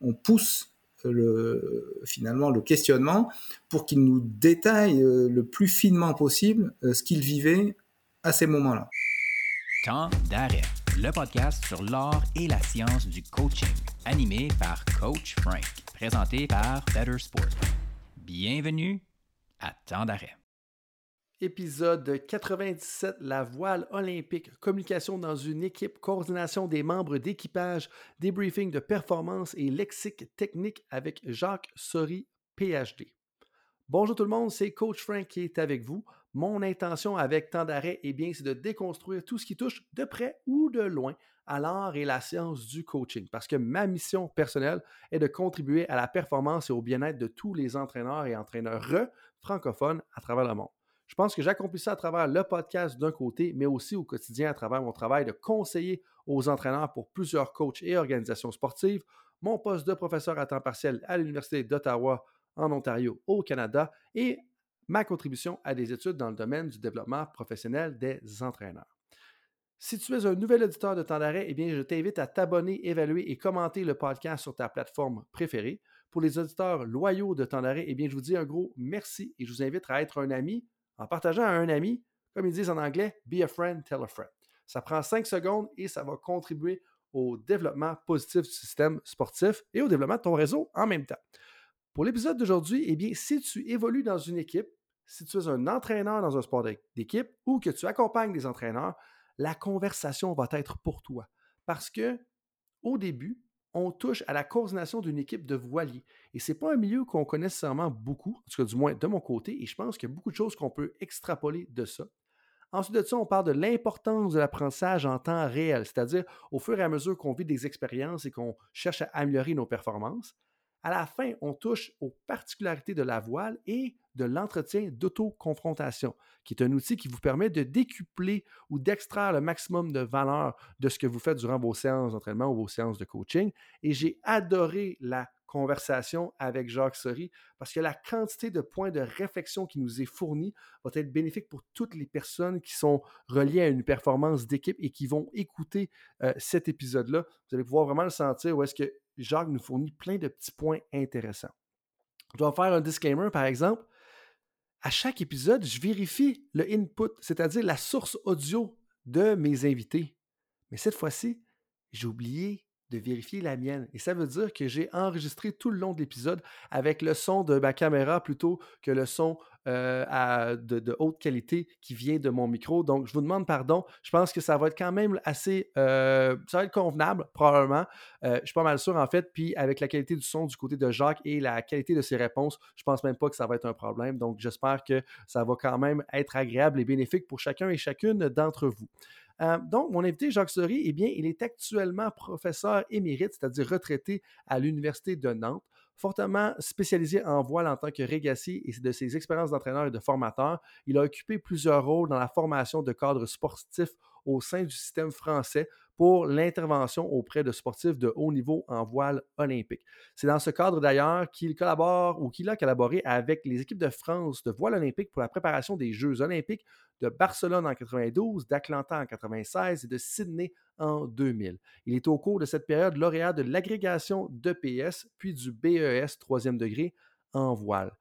on pousse le, finalement le questionnement pour qu'il nous détaille le plus finement possible ce qu'il vivait à ces moments-là. Temps d'arrêt, le podcast sur l'art et la science du coaching, animé par Coach Frank, présenté par Better Sport. Bienvenue à Temps d'arrêt. Épisode 97, la voile olympique, communication dans une équipe, coordination des membres d'équipage, débriefing de performance et lexique technique avec Jacques Sori, PhD. Bonjour tout le monde, c'est Coach Frank qui est avec vous. Mon intention avec temps d'arrêt, eh bien, c'est de déconstruire tout ce qui touche de près ou de loin à l'art et la science du coaching, parce que ma mission personnelle est de contribuer à la performance et au bien-être de tous les entraîneurs et entraîneurs francophones à travers le monde. Je pense que j'accomplis ça à travers le podcast d'un côté, mais aussi au quotidien à travers mon travail de conseiller aux entraîneurs pour plusieurs coachs et organisations sportives, mon poste de professeur à temps partiel à l'Université d'Ottawa en Ontario au Canada et ma contribution à des études dans le domaine du développement professionnel des entraîneurs. Si tu es un nouvel auditeur de temps d'arrêt, eh bien, je t'invite à t'abonner, évaluer et commenter le podcast sur ta plateforme préférée. Pour les auditeurs loyaux de temps d'arrêt, eh bien, je vous dis un gros merci et je vous invite à être un ami en partageant à un ami, comme ils disent en anglais, be a friend, tell a friend. Ça prend cinq secondes et ça va contribuer au développement positif du système sportif et au développement de ton réseau en même temps. Pour l'épisode d'aujourd'hui, eh si tu évolues dans une équipe, si tu es un entraîneur dans un sport d'équipe ou que tu accompagnes des entraîneurs, la conversation va être pour toi. Parce que au début, on touche à la coordination d'une équipe de voiliers. Et ce n'est pas un milieu qu'on connaît nécessairement beaucoup, en tout cas du moins de mon côté, et je pense qu'il y a beaucoup de choses qu'on peut extrapoler de ça. Ensuite de ça, on parle de l'importance de l'apprentissage en temps réel, c'est-à-dire au fur et à mesure qu'on vit des expériences et qu'on cherche à améliorer nos performances. À la fin, on touche aux particularités de la voile et de l'entretien d'auto-confrontation, qui est un outil qui vous permet de décupler ou d'extraire le maximum de valeur de ce que vous faites durant vos séances d'entraînement ou vos séances de coaching. Et j'ai adoré la conversation avec Jacques Sori parce que la quantité de points de réflexion qui nous est fournie va être bénéfique pour toutes les personnes qui sont reliées à une performance d'équipe et qui vont écouter euh, cet épisode-là. Vous allez pouvoir vraiment le sentir où est-ce que Jacques nous fournit plein de petits points intéressants. Je dois faire un disclaimer, par exemple. À chaque épisode, je vérifie le input, c'est-à-dire la source audio de mes invités. Mais cette fois-ci, j'ai oublié de vérifier la mienne. Et ça veut dire que j'ai enregistré tout le long de l'épisode avec le son de ma caméra plutôt que le son euh, de, haute qualité qui vient de mon micro. Donc, je vous demande pardon. Je pense que ça va être quand même assez... Euh, ça va être convenable, probablement. Euh, je suis pas mal sûr, en fait. Puis, avec la qualité du son du côté de Jacques et la qualité de ses réponses, je pense même pas que ça va être un problème. Donc, j'espère que ça va quand même être agréable et bénéfique pour chacun et chacune d'entre vous. Donc, mon invité, Jacques Sori, eh bien, il est actuellement professeur émérite, c'est-à-dire retraité à l'Université de Nantes fortement spécialisé en voile en tant que régassier et de ses expériences d'entraîneur et de formateur, il a occupé plusieurs rôles dans la formation de cadres sportifs au sein du système français pour l'intervention auprès de sportifs de haut niveau en voile olympique. C'est dans ce cadre d'ailleurs qu'il collabore ou qu'il a collaboré avec les équipes de France de voile olympique pour la préparation des Jeux olympiques de Barcelone en 92, d'Atlanta en 96 et de Sydney en 2000. Il est au cours de cette période lauréat de l'agrégation d'EPS puis du BES troisième degré en voile.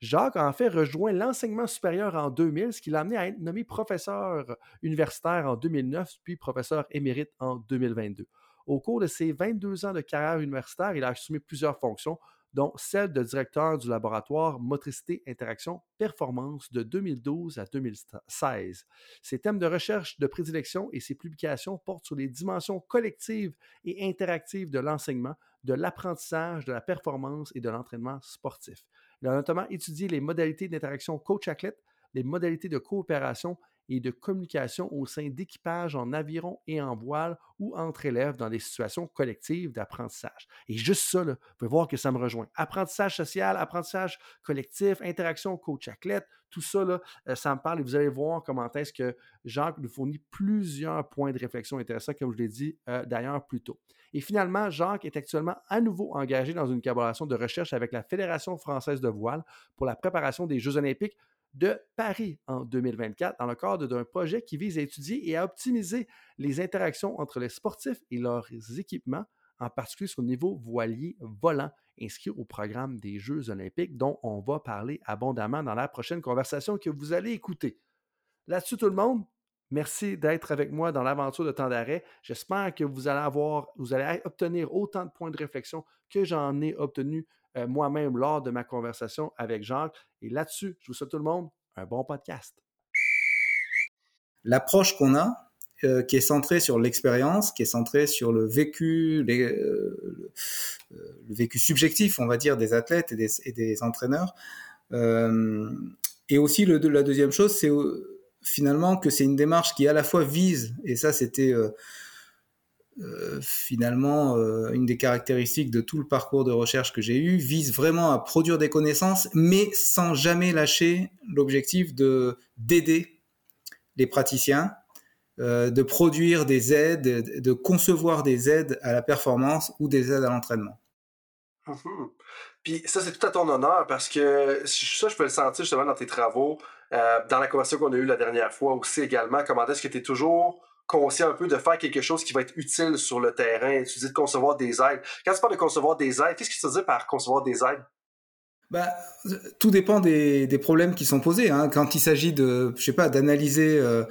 Jacques a en fait rejoint l'enseignement supérieur en 2000, ce qui l'a amené à être nommé professeur universitaire en 2009, puis professeur émérite en 2022. Au cours de ses 22 ans de carrière universitaire, il a assumé plusieurs fonctions, dont celle de directeur du laboratoire Motricité Interaction Performance de 2012 à 2016. Ses thèmes de recherche de prédilection et ses publications portent sur les dimensions collectives et interactives de l'enseignement, de l'apprentissage, de la performance et de l'entraînement sportif. Il a notamment étudié les modalités d'interaction coach-athlète, les modalités de coopération et de communication au sein d'équipages en aviron et en voile ou entre élèves dans des situations collectives d'apprentissage. Et juste ça, vous pouvez voir que ça me rejoint. Apprentissage social, apprentissage collectif, interaction coach-athlète, tout ça, euh, ça me parle et vous allez voir comment est-ce que Jacques nous fournit plusieurs points de réflexion intéressants, comme je l'ai dit euh, d'ailleurs plus tôt. Et finalement, Jacques est actuellement à nouveau engagé dans une collaboration de recherche avec la Fédération française de voile pour la préparation des Jeux olympiques de Paris en 2024 dans le cadre d'un projet qui vise à étudier et à optimiser les interactions entre les sportifs et leurs équipements en particulier sur le niveau voilier volant inscrit au programme des Jeux olympiques dont on va parler abondamment dans la prochaine conversation que vous allez écouter. Là-dessus, tout le monde, merci d'être avec moi dans l'aventure de temps d'arrêt. J'espère que vous allez avoir, vous allez obtenir autant de points de réflexion que j'en ai obtenu euh, moi-même lors de ma conversation avec Jacques. Et là-dessus, je vous souhaite tout le monde un bon podcast. L'approche qu'on a, euh, qui est centré sur l'expérience, qui est centré sur le vécu, euh, le, vécu subjectif, on va dire, des athlètes et des, entraîneurs. Et aussi, la deuxième chose, c'est finalement que c'est une démarche qui à la fois vise, et ça c'était finalement une des caractéristiques de tout le parcours de recherche que j'ai eu, vise vraiment à produire des connaissances, mais sans jamais lâcher l'objectif de d'aider les praticiens euh, de produire des aides, de concevoir des aides à la performance ou des aides à l'entraînement. Mhm. Puis ça, c'est tout à ton honneur parce que ça, je peux le sentir justement dans tes travaux, euh, dans la conversation qu'on a eue la dernière fois aussi également. Comment est-ce que tu es toujours conscient un peu de faire quelque chose qui va être utile sur le terrain? Tu dis de concevoir des aides. Quand tu parles de concevoir des aides, qu'est-ce que tu veux par concevoir des aides? Bah, tout dépend des, des problèmes qui sont posés. Hein. Quand il s'agit de, je sais pas, d'analyser euh,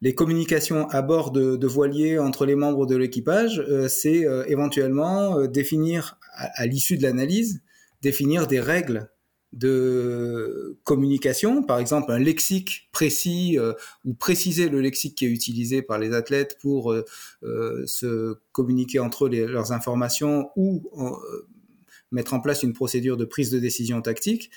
les communications à bord de, de voiliers entre les membres de l'équipage, euh, c'est euh, éventuellement définir, à, l'issue de l'analyse, définir des règles de communication, par exemple un lexique précis ou préciser le lexique qui est utilisé par les athlètes pour se communiquer entre eux leurs informations ou mettre en place une procédure de prise de décision tactique.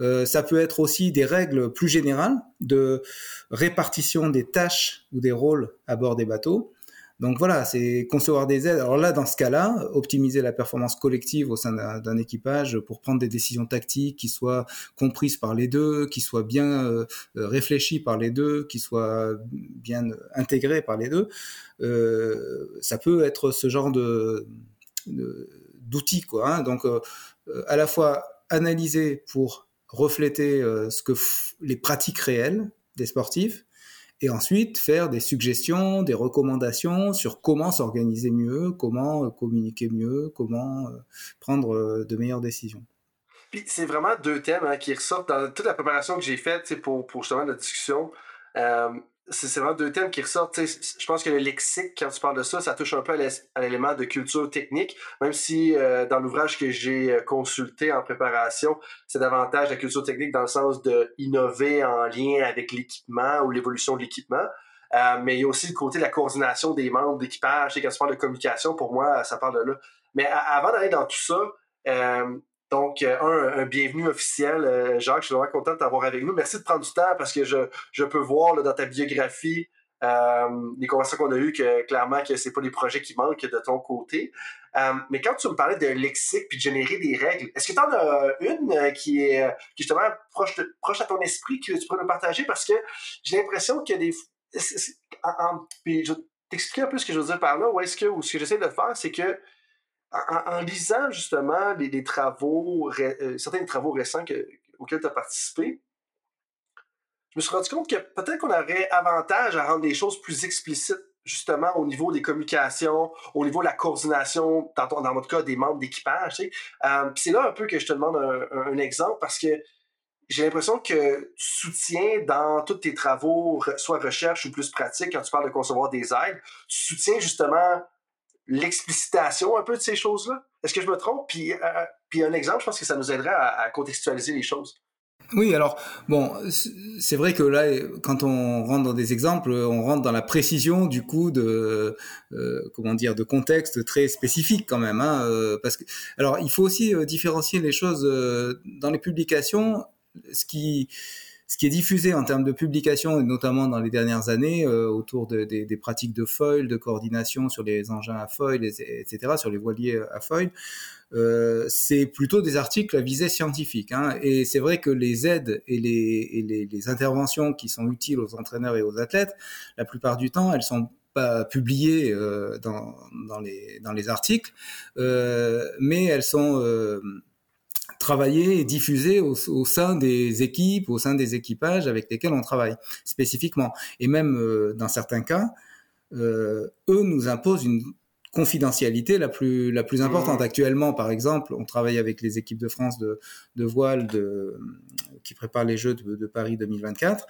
Euh, ça peut être aussi des règles plus générales de répartition des tâches ou des rôles à bord des bateaux. Donc voilà, c'est concevoir des aides. Alors là, dans ce cas-là, optimiser la performance collective au sein d'un équipage pour prendre des décisions tactiques qui soient comprises par les deux, qui soient bien euh, réfléchies par les deux, qui soient bien intégrées par les deux. Euh, ça peut être ce genre de, d'outils quoi. Hein. Donc euh, à la fois analyser pour refléter euh, ce que les pratiques réelles des sportifs et ensuite faire des suggestions, des recommandations sur comment s'organiser mieux, comment communiquer mieux, comment prendre de meilleures décisions. Puis c'est vraiment deux thèmes hein, qui ressortent dans toute la préparation que j'ai faite pour, pour justement la discussion c'est vraiment deux thèmes qui ressortent. je pense que le lexique, quand tu parles de ça, ça touche un peu à l'élément de culture technique, même si euh, dans l'ouvrage que j'ai euh, consulté en préparation, c'est davantage la culture technique dans le sens de innover en lien avec l'équipement ou l'évolution de l'équipement. Euh, mais il y a aussi le côté de la coordination des membres d'équipage. Quand tu parles de communication, pour moi, ça parle de là. Mais avant d'aller dans tout ça, donc, euh, un, un bienvenue officiel. Euh, Jacques, je suis vraiment content de t'avoir avec nous. Merci de prendre du temps parce que je, je peux voir là, dans ta biographie euh, les conversations qu'on a eues que clairement que c'est pas des projets qui manquent de ton côté. Euh, mais quand tu me parlais de lexique puis de générer des règles, est-ce que tu en as une qui est, qui justement proche, de, proche à ton esprit que tu pourrais nous partager? Parce que j'ai l'impression que des. puis je t'expliquer un peu ce que je veux dire par là, ou est-ce que, ou ce que j'essaie de faire, c'est que en, lisant justement les, travaux, euh, certains travaux récents auxquels tu as participé, je me suis rendu compte que peut-être qu'on aurait avantage à rendre les choses plus explicites, justement au niveau des communications, au niveau de la coordination, dans, dans votre cas, des membres d'équipage. Euh, c'est là un peu que je te demande un, exemple parce que j'ai l'impression que tu soutiens dans tous tes travaux, soit recherche ou plus pratique, quand tu parles de concevoir des aides, tu soutiens justement l'explicitation un peu de ces choses-là? Est-ce que je me trompe? Puis, euh, puis un exemple, je pense que ça nous aiderait à, contextualiser les choses. Oui, alors bon, c'est vrai que là, quand on rentre dans des exemples, on rentre dans la précision du coup de euh, comment dire de contexte très spécifique quand même, hein, euh, parce que alors il faut aussi différencier les choses dans les publications. Ce qui ce qui est diffusé en termes de publication, notamment dans les dernières années, euh, autour de, des pratiques de foil, de coordination sur les engins à foil, etc., sur les voiliers à foil, euh, c'est plutôt des articles à visée scientifique. Hein. Et c'est vrai que les aides et, les, et les, les, interventions qui sont utiles aux entraîneurs et aux athlètes, la plupart du temps, elles sont pas publiées euh, dans, dans, les, dans les articles, euh, mais elles sont euh, travailler et diffuser au, sein des équipes, au sein des équipages avec lesquels on travaille spécifiquement. Et même euh, dans certains cas, euh, eux nous imposent une confidentialité la plus la plus importante. Actuellement, par exemple, on travaille avec les équipes de France de, de voile de, qui préparent les Jeux de, de Paris 2024.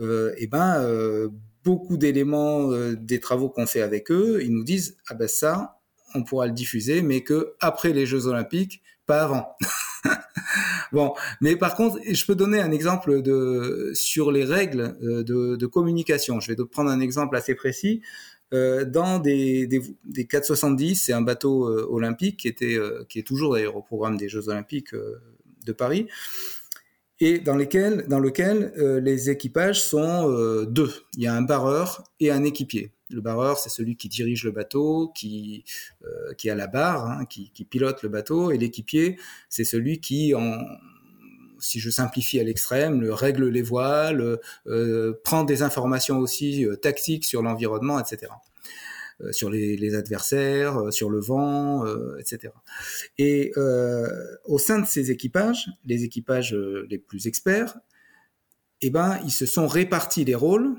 Euh, et ben euh, beaucoup d'éléments euh, des travaux qu'on fait avec eux, ils nous disent ah ben ça, on pourra le diffuser, mais que après les Jeux Olympiques, pas avant. bon, mais par contre, je peux donner un exemple sur les règles euh, de, communication. Je vais prendre un exemple assez précis. Euh, dans des, des, des 470, c'est un bateau euh, olympique qui était, qui est toujours d'ailleurs au programme des Jeux Olympiques de Paris, et dans lesquels, dans lequel les équipages sont deux. Il y a un barreur et un équipier. Le barreur, c'est celui qui dirige le bateau, qui, qui a la barre, hein, qui, pilote le bateau, et l'équipier, c'est celui qui, si je simplifie à l'extrême, le règle les voiles, euh, prend des informations aussi euh, tactiques sur l'environnement, etc. Euh, sur les, adversaires, euh, sur le vent, euh, etc. Et au sein de ces équipages, les équipages les plus experts, eh ben, ils se sont répartis les rôles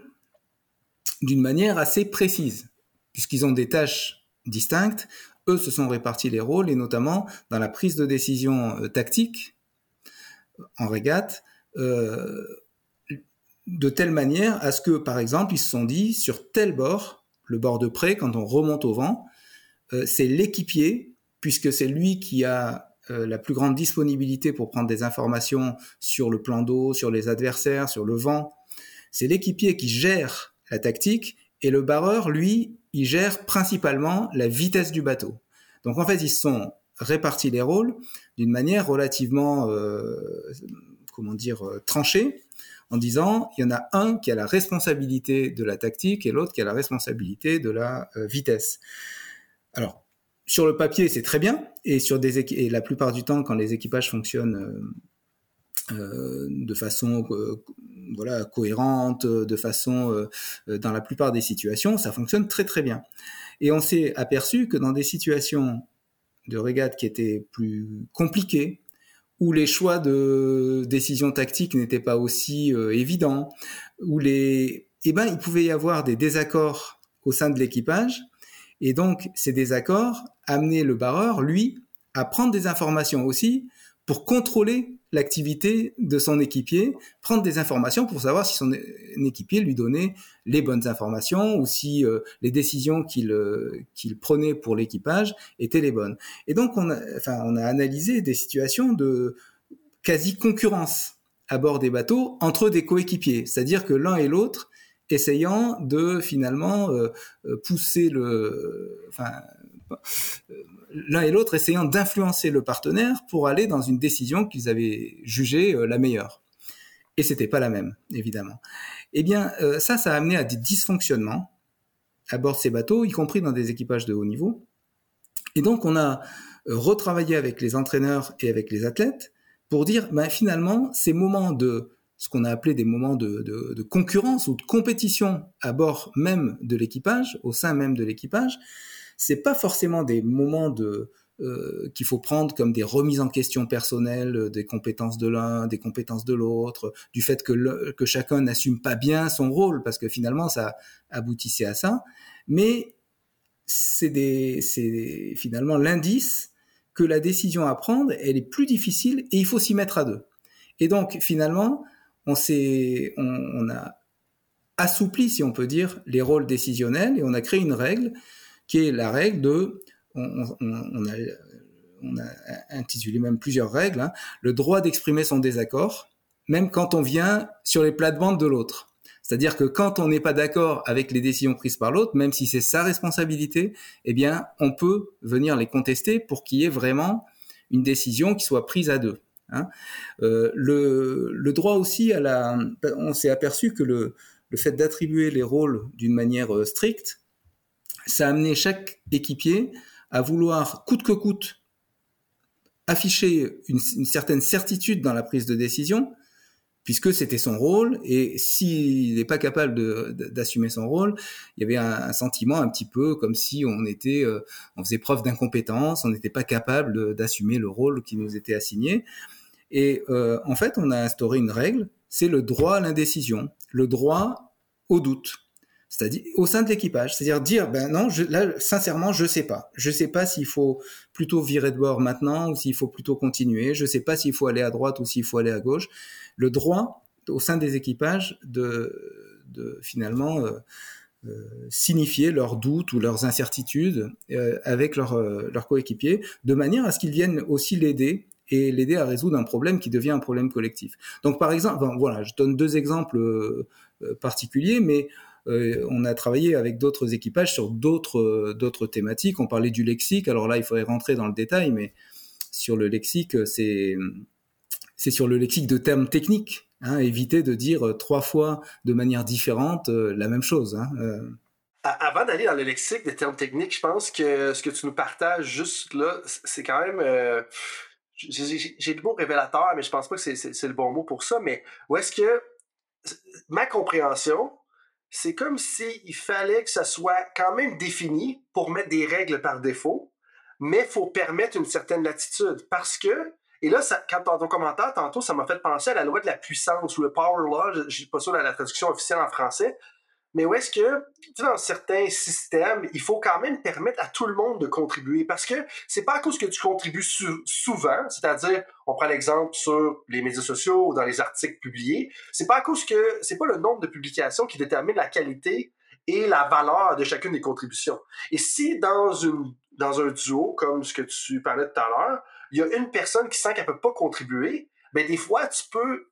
d'une manière assez précise, puisqu'ils ont des tâches distinctes. Eux se sont répartis les rôles, et notamment dans la prise de décision tactique, en régate, euh, de telle manière à ce que, par exemple, ils se sont dit, sur tel bord, le bord de près, quand on remonte au vent, euh, c'est l'équipier, puisque c'est lui qui a euh, la plus grande disponibilité pour prendre des informations sur le plan d'eau, sur les adversaires, sur le vent. C'est l'équipier qui gère la tactique, et le barreur, lui, il gère principalement la vitesse du bateau. Donc en fait, ils sont répartis les rôles d'une manière relativement, euh, comment dire, euh, tranchée, en disant il y en a un qui a la responsabilité de la tactique et l'autre qui a la responsabilité de la euh, vitesse. Alors, sur le papier, c'est très bien, et sur la plupart du temps, quand les équipages fonctionnent euh, de façon voilà cohérente, de façon dans la plupart des situations, ça fonctionne très très bien. Et on s'est aperçu que dans des situations de régate qui étaient plus compliquées, où les choix de décision tactique n'étaient pas aussi euh, évidents, où les, eh ben, il pouvait y avoir des désaccords au sein de l'équipage, et donc ces désaccords amenaient le barreur, lui, à prendre des informations aussi pour contrôler l'activité de son équipier, prendre des informations pour savoir si son équipier lui donnait les bonnes informations ou si euh, les décisions qu'il euh, qu'il prenait pour l'équipage étaient les bonnes. Et donc on a, enfin, on a analysé des situations de quasi concurrence à bord des bateaux entre des coéquipiers, c'est-à-dire que l'un et l'autre essayant de finalement euh, pousser le, enfin, l'un et l'autre essayant d'influencer le partenaire pour aller dans une décision qu'ils avaient jugée euh, la meilleure. Et c'était pas la même, évidemment. Eh bien, euh, ça, ça a amené à des dysfonctionnements à bord de ces bateaux, y compris dans des équipages de haut niveau. Et donc, on a euh, retravaillé avec les entraîneurs et avec les athlètes pour dire, ben, finalement, ces moments de ce qu'on a appelé des moments de, de, de, concurrence ou de compétition à bord même de l'équipage, au sein même de l'équipage, c'est pas forcément des moments euh, qu'il faut prendre comme des remises en question personnelles euh, des compétences de l'un, des compétences de l'autre, du fait que, que chacun n'assume pas bien son rôle, parce que finalement ça aboutissait à ça. Mais c'est finalement l'indice que la décision à prendre, elle est plus difficile et il faut s'y mettre à deux. Et donc finalement, on s'est, on a assoupli, si on peut dire, les rôles décisionnels et on a créé une règle qui est la règle de, on, a, intitulé même plusieurs règles, hein, le droit d'exprimer son désaccord, même quand on vient sur les plates-bandes de l'autre. C'est-à-dire que quand on n'est pas d'accord avec les décisions prises par l'autre, même si c'est sa responsabilité, eh bien, on peut venir les contester pour qu'il y ait vraiment une décision qui soit prise à deux. Hein. Euh, le, droit aussi à la, on s'est aperçu que le, le fait d'attribuer les rôles d'une manière euh, stricte, ça a amené chaque équipier à vouloir coûte que coûte afficher une, certaine certitude dans la prise de décision, puisque c'était son rôle, et s'il n'est pas capable d'assumer son rôle, il y avait un, un, sentiment un petit peu comme si on était, euh, on faisait preuve d'incompétence, on n'était pas capable d'assumer le rôle qui nous était assigné. Et euh, en fait, on a instauré une règle, c'est le droit à l'indécision, le droit au doute. C'est-à-dire au sein de l'équipage, c'est-à-dire dire ben non, là sincèrement je sais pas, je sais pas s'il faut plutôt virer de bord maintenant ou s'il faut plutôt continuer, je sais pas s'il faut aller à droite ou s'il faut aller à gauche. Le droit au sein des équipages de, de finalement euh, euh, signifier leurs doutes ou leurs incertitudes euh, avec leurs leur coéquipiers, de manière à ce qu'ils viennent aussi l'aider et l'aider à résoudre un problème qui devient un problème collectif. Donc par exemple, voilà, je donne deux exemples particuliers, mais euh, on a travaillé avec d'autres équipages sur d'autres euh, d'autres thématiques. On parlait du lexique. Alors là, il faudrait rentrer dans le détail, mais sur le lexique, c'est sur le lexique de termes techniques. Hein, éviter de dire trois fois de manière différente euh, la même chose. Hein, Avant d'aller dans le lexique des termes techniques, je pense que ce que tu nous partages juste là, c'est quand même. j'ai le mot révélateur, mais je pense pas que c'est le bon mot pour ça. Mais où est-ce que ma compréhension, c'est comme s'il fallait que ça soit quand même défini pour mettre des règles par défaut, mais il faut permettre une certaine latitude. Parce que, et là, ça, quand dans ton commentaire, tantôt, ça m'a fait penser à la loi de la puissance ou le power law, je ne suis pas sûr de la traduction officielle en français, mais où est-ce que, dans certains systèmes, il faut quand même permettre à tout le monde de contribuer? Parce que c'est pas à cause que tu contribues souvent, c'est-à-dire, on prend l'exemple sur les médias sociaux ou dans les articles publiés, c'est pas à cause que c'est pas le nombre de publications qui détermine la qualité et la valeur de chacune des contributions. Et si dans une dans un duo comme ce que tu parlais tout à l'heure, il y a une personne qui sent qu'elle peut pas contribuer, ben des fois tu peux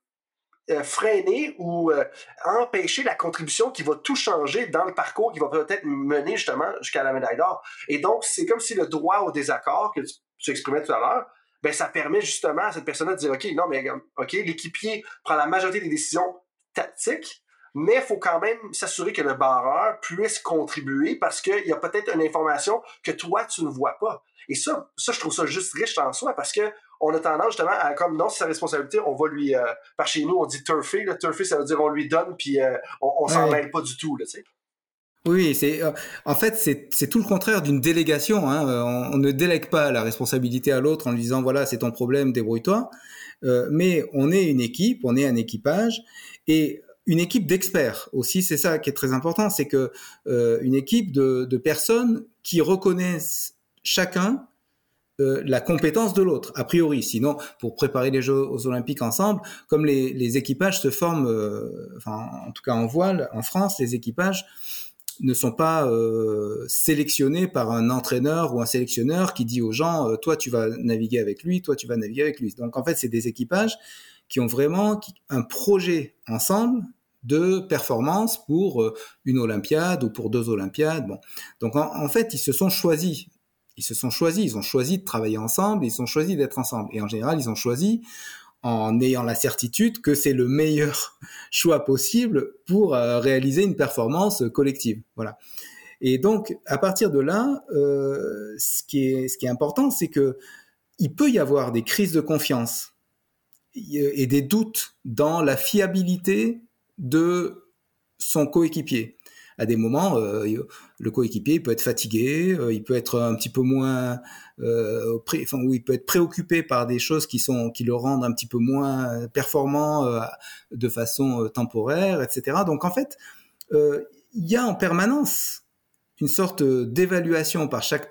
euh, freiner ou euh, empêcher la contribution qui va tout changer dans le parcours qui va peut-être mener justement jusqu'à la médaille d'or. Et donc, c'est comme si le droit au désaccord que tu, exprimais tout à l'heure, ben, ça permet justement à cette personne de dire, OK, non, mais OK, l'équipier prend la majorité des décisions tactiques, mais il faut quand même s'assurer que le barreur puisse contribuer parce qu'il y a peut-être une information que toi, tu ne vois pas. Et ça, ça, je trouve ça juste riche en soi parce que on a tendance justement à, comme non, c'est sa responsabilité, on va lui, euh, par chez nous, on dit turfer. Le turfer, ça veut dire on lui donne, puis euh, on, s'en mêle pas du tout, là, tu sais. Oui, c'est euh, en fait c'est tout le contraire d'une délégation. Hein. On, ne délègue pas la responsabilité à l'autre en lui disant voilà c'est ton problème, débrouille-toi. mais on est une équipe, on est un équipage et une équipe d'experts aussi. C'est ça qui est très important, c'est que une équipe de, de personnes qui reconnaissent chacun euh, la compétence de l'autre, a priori. Sinon, pour préparer les Jeux aux Olympiques ensemble, comme les, équipages se forment, euh, enfin, en tout cas en voile, en France, les équipages ne sont pas euh, sélectionnés par un entraîneur ou un sélectionneur qui dit aux gens, toi tu vas naviguer avec lui, toi tu vas naviguer avec lui. Donc en fait, c'est des équipages qui ont vraiment un projet ensemble de performance pour une Olympiade ou pour deux Olympiades. Bon. Donc en, fait, ils se sont choisis ils se sont choisis, ils ont choisi de travailler ensemble, ils ont choisi d'être ensemble. Et en général, ils ont choisi en ayant la certitude que c'est le meilleur choix possible pour euh, réaliser une performance collective. Voilà. Et donc, à partir de là, euh, ce, qui est, ce qui est important, c'est que il peut y avoir des crises de confiance et des doutes dans la fiabilité de son coéquipier à des moments, euh, le coéquipier peut être fatigué, euh, il peut être un petit peu moins, euh, enfin, il peut être préoccupé par des choses qui sont, qui le rendent un petit peu moins performant de façon temporaire, etc. Donc en fait, il y a en permanence une sorte d'évaluation par chaque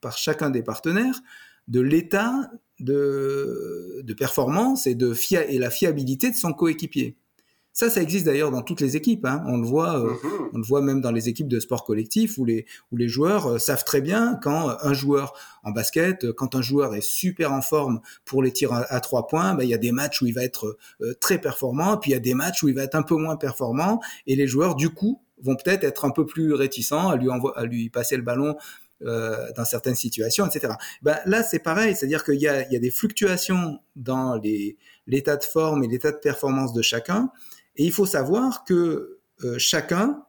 par chacun des partenaires de l'état de, de performance et de et la fiabilité de son coéquipier. Ça, ça existe d'ailleurs dans toutes les équipes. Hein. On le voit, euh, mhm. on le voit même dans les équipes de sport collectif où les où les joueurs euh, savent très bien quand euh, un joueur en basket, quand un joueur est super en forme pour les tirs à, trois points, ben, il y a des matchs où il va être très performant, puis il y a des matchs où il va être un peu moins performant, et les joueurs du coup vont peut-être être un peu plus réticents à lui à lui passer le ballon dans certaines situations, etc. Ben, là, c'est pareil, c'est-à-dire qu'il y a, il y a des fluctuations dans l'état de forme et l'état de performance de chacun, et il faut savoir que euh, chacun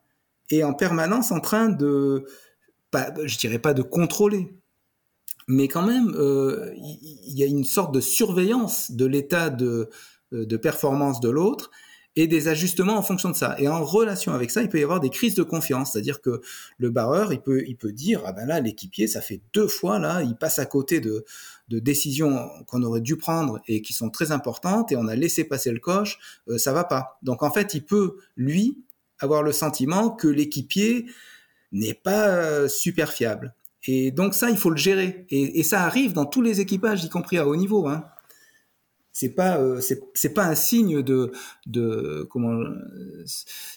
est en permanence en train de, je dirais pas de contrôler, mais quand même, euh, il y a une sorte de surveillance de l'état de, euh, de performance de l'autre et des ajustements en fonction de ça. Et en relation avec ça, il peut y avoir des crises de confiance, c'est-à-dire que le barreur, il peut, il peut dire ah ben là l'équipier, ça fait deux fois là, il passe à côté de, de décisions qu'on aurait dû prendre et qui sont très importantes et on a laissé passer le coche, euh, ça va pas. Donc en fait, il peut lui avoir le sentiment que l'équipier n'est pas super fiable. Et donc ça, il faut le gérer. Et, et, ça arrive dans tous les équipages, y compris à haut niveau. Hein c'est pas euh, c'est pas un signe de de comment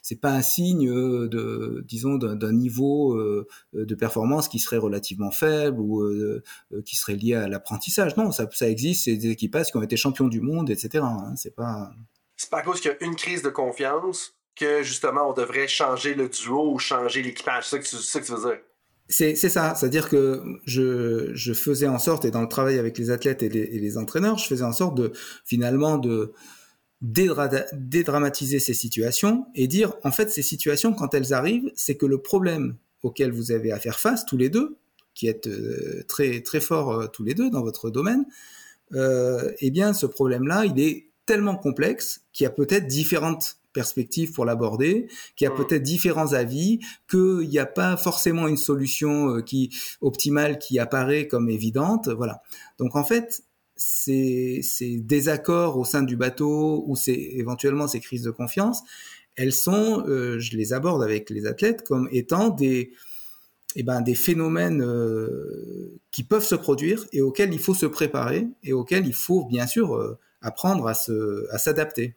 c'est pas un signe de disons d'un niveau euh, de performance qui serait relativement faible ou euh, qui serait lié à l'apprentissage. Non ça ça existe c'est des équipages qui ont été champions du monde etc hein, c'est pas c'est pas à cause qu'il y a une crise de confiance que justement on devrait changer le duo ou changer l'équipage. C'est ça que tu veux dire? C'est ça, c'est-à-dire que je, je, faisais en sorte, et dans le travail avec les athlètes et les, entraîneurs, je faisais en sorte de finalement de dédramatiser ces situations et dire en fait ces situations quand elles arrivent, c'est que le problème auquel vous avez à faire face tous les deux, qui êtes euh, très très forts euh, tous les deux dans votre domaine, euh, eh bien ce problème-là, il est tellement complexe qu'il y a peut-être différentes perspective pour l'aborder, qu'il y a peut-être différents avis, qu'il n'y a pas forcément une solution euh, qui optimale qui apparaît comme évidente. Voilà. Donc en fait, ces, ces désaccords au sein du bateau ou ces, éventuellement ces crises de confiance, elles sont, euh, je les aborde avec les athlètes comme étant des, eh ben, des phénomènes euh, qui peuvent se produire et auxquels il faut se préparer et auxquels il faut bien sûr apprendre à s'adapter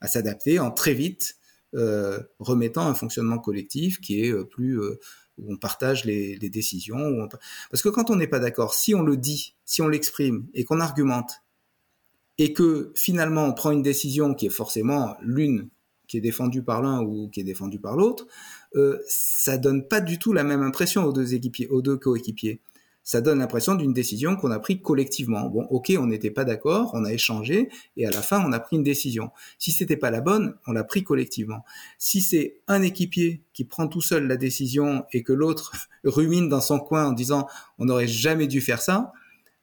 à s'adapter en très vite euh, remettant un fonctionnement collectif qui est euh, plus euh, où on partage les, décisions. Parce que quand on n'est pas d'accord, si on le dit, si on l'exprime et qu'on argumente, et que finalement on prend une décision qui est forcément l'une qui est défendue par l'un ou qui est défendue par l'autre, euh, ça donne pas du tout la même impression aux deux coéquipiers ça donne l'impression d'une décision qu'on a prise collectivement. Bon, ok, on n'était pas d'accord, on a échangé, et à la fin, on a pris une décision. Si c'était pas la bonne, on l'a pris collectivement. Si c'est un équipier qui prend tout seul la décision et que l'autre rumine dans son coin en disant on n'aurait jamais dû faire ça,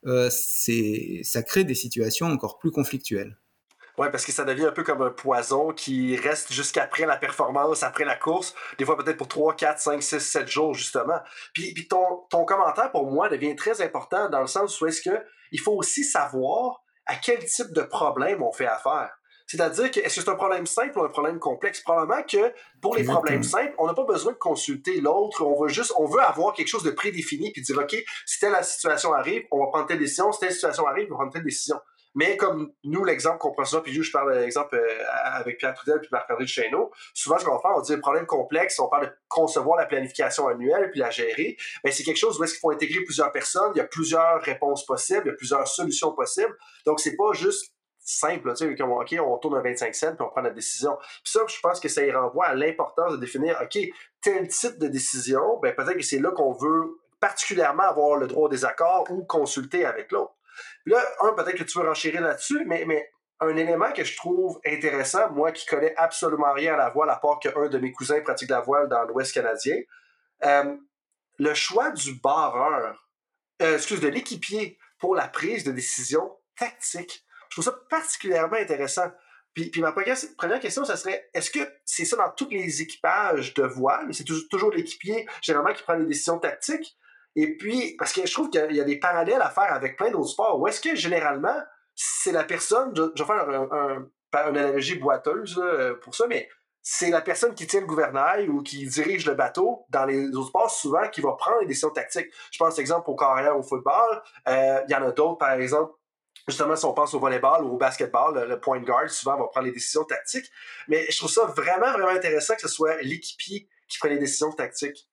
euh, c'est ça crée des situations encore plus conflictuelles. Oui, parce que ça devient un peu comme un poison qui reste jusqu'après la performance, après la course, des fois peut-être pour 3, 4, 5, 6, 7 jours, justement. Puis, puis ton, ton commentaire, pour moi, devient très important dans le sens où est-ce que il faut aussi savoir à quel type de problème on fait affaire. C'est-à-dire que est-ce que c'est un problème simple ou un problème complexe? Probablement que pour les problèmes simples, on n'a pas besoin de consulter l'autre. On veut juste, on veut avoir quelque chose de prédéfini puis dire, OK, si telle situation arrive, on va prendre telle décision. Si telle situation arrive, on va prendre telle décision. Mais comme nous, l'exemple qu'on prend souvent, puis je parle de l'exemple euh, avec Pierre Trudel puis Marc-André Chesneau, souvent ce qu'on va faire, on dit problème complexe, on parle de concevoir la planification annuelle puis la gérer, mais c'est quelque chose où est-ce qu'il faut intégrer plusieurs personnes, il y a plusieurs réponses possibles, il y a plusieurs solutions possibles. Donc, c'est pas juste simple, tu sais, comme, OK, on tourne un 25 cents puis on prend la décision. Puis ça, je pense que ça y renvoie à l'importance de définir, OK, tel type de décision, ben peut-être que c'est là qu'on veut particulièrement avoir le droit au désaccord ou consulter avec l'autre là, un, peut-être que tu veux renchérir là-dessus, mais, mais un élément que je trouve intéressant, moi qui connais absolument rien à la voile, à part qu'un de mes cousins pratique la voile dans l'Ouest canadien, euh, le choix du barreur, euh, excuse, de l'équipier pour la prise de décision tactique. Je trouve ça particulièrement intéressant. Puis, puis ma première question, ça serait, est-ce que c'est ça dans tous les équipages de voile? C'est toujours l'équipier, généralement, qui prend les décisions tactiques? Et puis, parce que je trouve qu'il y, a des parallèles à faire avec plein d'autres sports, où est-ce que généralement, c'est la personne, je, vais faire un, une analogie boiteuse pour ça, mais c'est la personne qui tient le gouvernail ou qui dirige le bateau dans les autres sports souvent qui va prendre les décisions tactiques. Je pense exemple au carrière au football. Euh, il y en a d'autres, par exemple, justement, si on pense au volleyball ou au basketball, le, point guard souvent va prendre les décisions tactiques. Mais je trouve ça vraiment, vraiment intéressant que ce soit l'équipier qui prenne les décisions tactiques.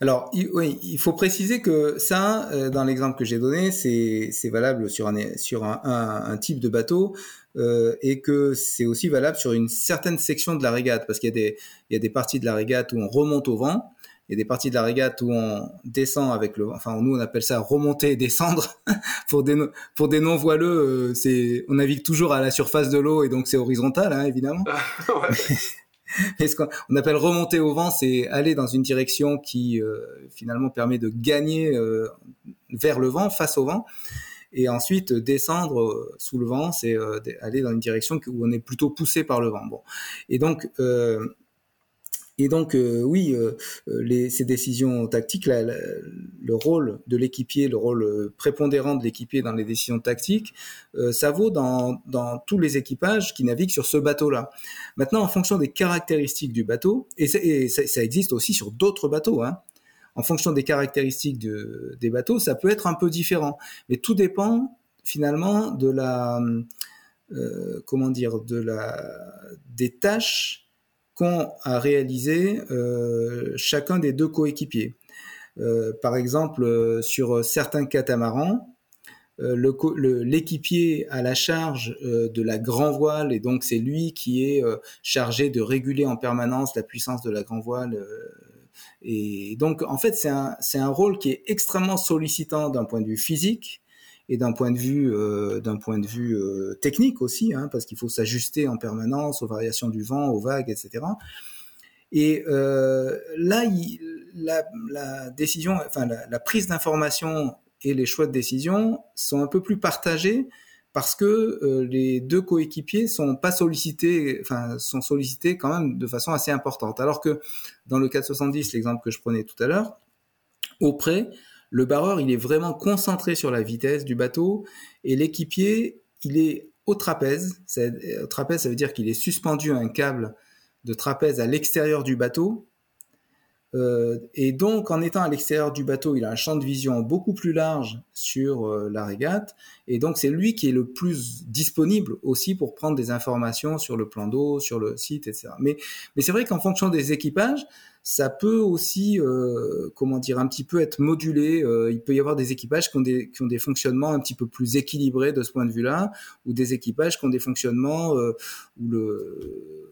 Alors, il, oui, il faut préciser que ça, euh, dans l'exemple que j'ai donné, c'est valable sur, un, type de bateau euh, et que c'est aussi valable sur une certaine section de la régate, parce qu'il y, a des, parties de la régate où on remonte au vent, il y a des parties de la régate où on descend avec le, enfin nous on appelle ça remonter et descendre. pour des pour non voileux, euh, on navigue toujours à la surface de l'eau et donc c'est horizontal hein, évidemment. Mais ce qu'on appelle remonter au vent, c'est aller dans une direction qui euh, finalement permet de gagner euh, vers le vent, face au vent. Et ensuite, descendre euh, sous le vent, c'est aller dans une direction où on est plutôt poussé par le vent. Bon. Et donc, et donc, euh, oui, euh, euh, ces décisions tactiques, le rôle de l'équipier, le rôle prépondérant de l'équipier dans les décisions tactiques, ça vaut dans, tous les équipages qui naviguent sur ce bateau-là. Maintenant, en fonction des caractéristiques du bateau, et, ça, existe aussi sur d'autres bateaux, hein, en fonction des caractéristiques de, des bateaux, ça peut être un peu différent. Mais tout dépend finalement de la, comment dire, de la, des tâches à réaliser euh, chacun des deux coéquipiers. Euh, par exemple, euh, sur certains catamarans, l'équipier a la charge de la grand voile et donc c'est lui qui est chargé de réguler en permanence la puissance de la grand voile. et donc en fait c'est un rôle qui est extrêmement sollicitant d'un point de vue physique et d'un point de vue euh, d'un point de vue euh, technique aussi, hein, parce qu'il faut s'ajuster en permanence aux variations du vent, aux vagues, etc. Et euh, là, la, décision, enfin la, prise d'information et les choix de décision sont un peu plus partagés parce que les deux coéquipiers sont pas sollicités, enfin sont sollicités quand même de façon assez importante. Alors que dans le 470, l'exemple que je prenais tout à l'heure, au près, le barreur, il est vraiment concentré sur la vitesse du bateau et l'équipier, il est au trapèze. Au trapèze, ça veut dire qu'il est suspendu à un câble de trapèze à l'extérieur du bateau. Euh, et donc, en étant à l'extérieur du bateau, il a un champ de vision beaucoup plus large sur euh, la régate. Et donc, c'est lui qui est le plus disponible aussi pour prendre des informations sur le plan d'eau, sur le site, etc. Mais c'est vrai qu'en fonction des équipages, ça peut aussi, euh, comment dire, un petit peu être modulé. Euh, il peut y avoir des équipages qui ont des, qui ont des fonctionnements un petit peu plus équilibrés de ce point de vue-là, ou des équipages qui ont des fonctionnements euh, où le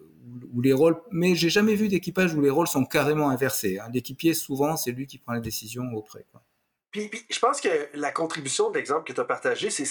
où les rôles, mais j'ai jamais vu d'équipage où les rôles sont carrément inversés. Hein. L'équipier, souvent, c'est lui qui prend les décisions auprès. Puis, je pense que la contribution de l'exemple que tu as partagé, c'est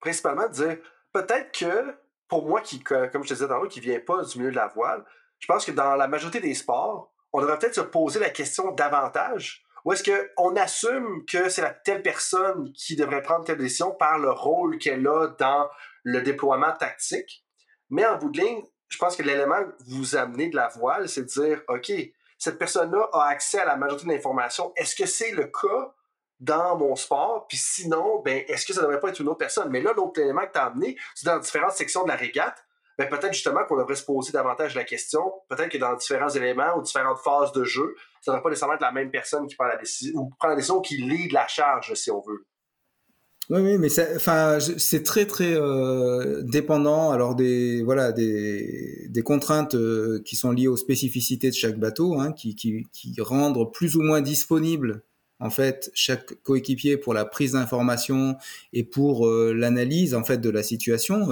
principalement de dire peut-être que pour moi, qui, comme je te disais dans qui vient pas du milieu de la voile, je pense que dans la majorité des sports, on devrait peut-être se poser la question davantage. Ou est-ce qu'on assume que c'est la telle personne qui devrait prendre telle décision par le rôle qu'elle a dans le déploiement tactique? Mais en bout de ligne, je pense que l'élément que vous amenez de la voile, c'est de dire, OK, cette personne-là a accès à la majorité de l'information. Est-ce que c'est le cas dans mon sport? Puis sinon, ben, est-ce que ça ne devrait pas être une autre personne? Mais là, l'autre élément que tu as amené, c'est dans différentes sections de la régate ben peut-être justement qu'on devrait se poser davantage la question. Peut-être que dans différents éléments ou différentes phases de jeu, ça ne devrait pas nécessairement être la même personne qui prend la décision ou prend la décision qui lit la charge, si on veut. Oui, oui, mais c'est très très euh, dépendant alors des voilà des, des contraintes euh, qui sont liées aux spécificités de chaque bateau, hein, qui, qui, qui rendent plus ou moins disponible en fait chaque coéquipier pour la prise d'information et pour euh, l'analyse en fait de la situation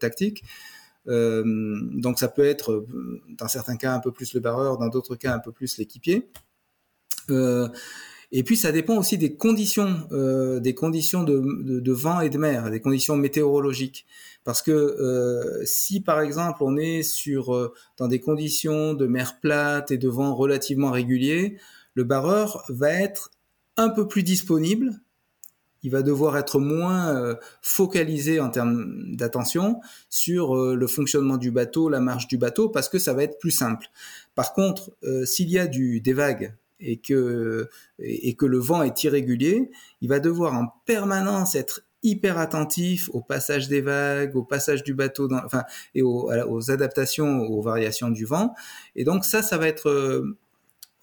tactique. Euh, donc ça peut être, euh, dans certains cas, un peu plus le barreur, dans d'autres cas, un peu plus l'équipier. Euh, et puis ça dépend aussi des conditions, des conditions de, vent et de mer, des conditions météorologiques. Parce que si par exemple on est sur dans des conditions de mer plate et de vent relativement réguliers, le barreur va être un peu plus disponible il va devoir être moins euh, focalisé en termes d'attention sur euh, le fonctionnement du bateau, la marche du bateau, parce que ça va être plus simple. Par contre, euh, s'il y a du, des vagues et que, et que le vent est irrégulier, il va devoir en permanence être hyper attentif au passage des vagues, au passage du bateau, dans, enfin, et aux, aux, adaptations, aux variations du vent. Et donc ça, ça va être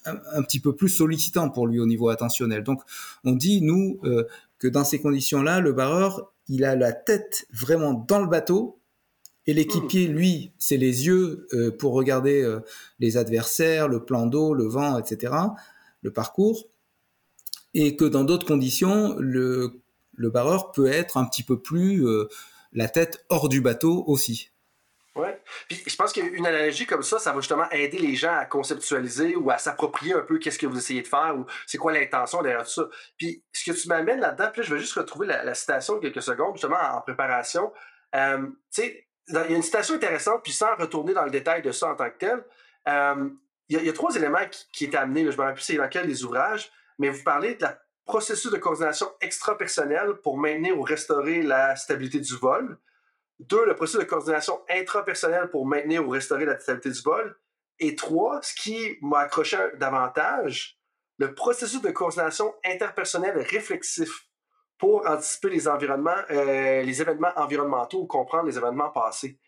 un, petit peu plus sollicitant pour lui au niveau attentionnel. Donc, on dit, nous, que dans ces conditions-là, le barreur, il a la tête vraiment dans le bateau et l'équipier, hmm. lui, c'est les yeux euh, pour regarder euh, les adversaires, le plan d'eau, le vent, etc., le parcours. Et que dans d'autres conditions, le, le barreur peut être un petit peu plus euh, la tête hors du bateau aussi. Ouais. Puis je pense qu'une analogie comme ça, ça va justement aider les gens à conceptualiser ou à s'approprier un peu qu'est-ce que vous essayez de faire ou c'est quoi l'intention derrière tout ça. Puis ce que tu m'amènes là-dedans, puis je vais juste retrouver la, citation de quelques secondes justement en préparation. Euh, tu sais, il y a une citation intéressante, puis sans retourner dans le détail de ça en tant que tel, euh, il, y a, trois éléments qui, qui étaient amenés, je me rappelle plus c'est dans quel des ouvrages, mais vous parlez de la processus de coordination extra-personnelle pour maintenir ou restaurer la stabilité du vol. Deux, le processus de coordination intrapersonnelle pour maintenir ou restaurer la stabilité du vol. Et trois, ce qui m'a accroché davantage, le processus de coordination interpersonnelle réflexif pour anticiper les environnements, euh, les événements environnementaux ou comprendre les événements passés.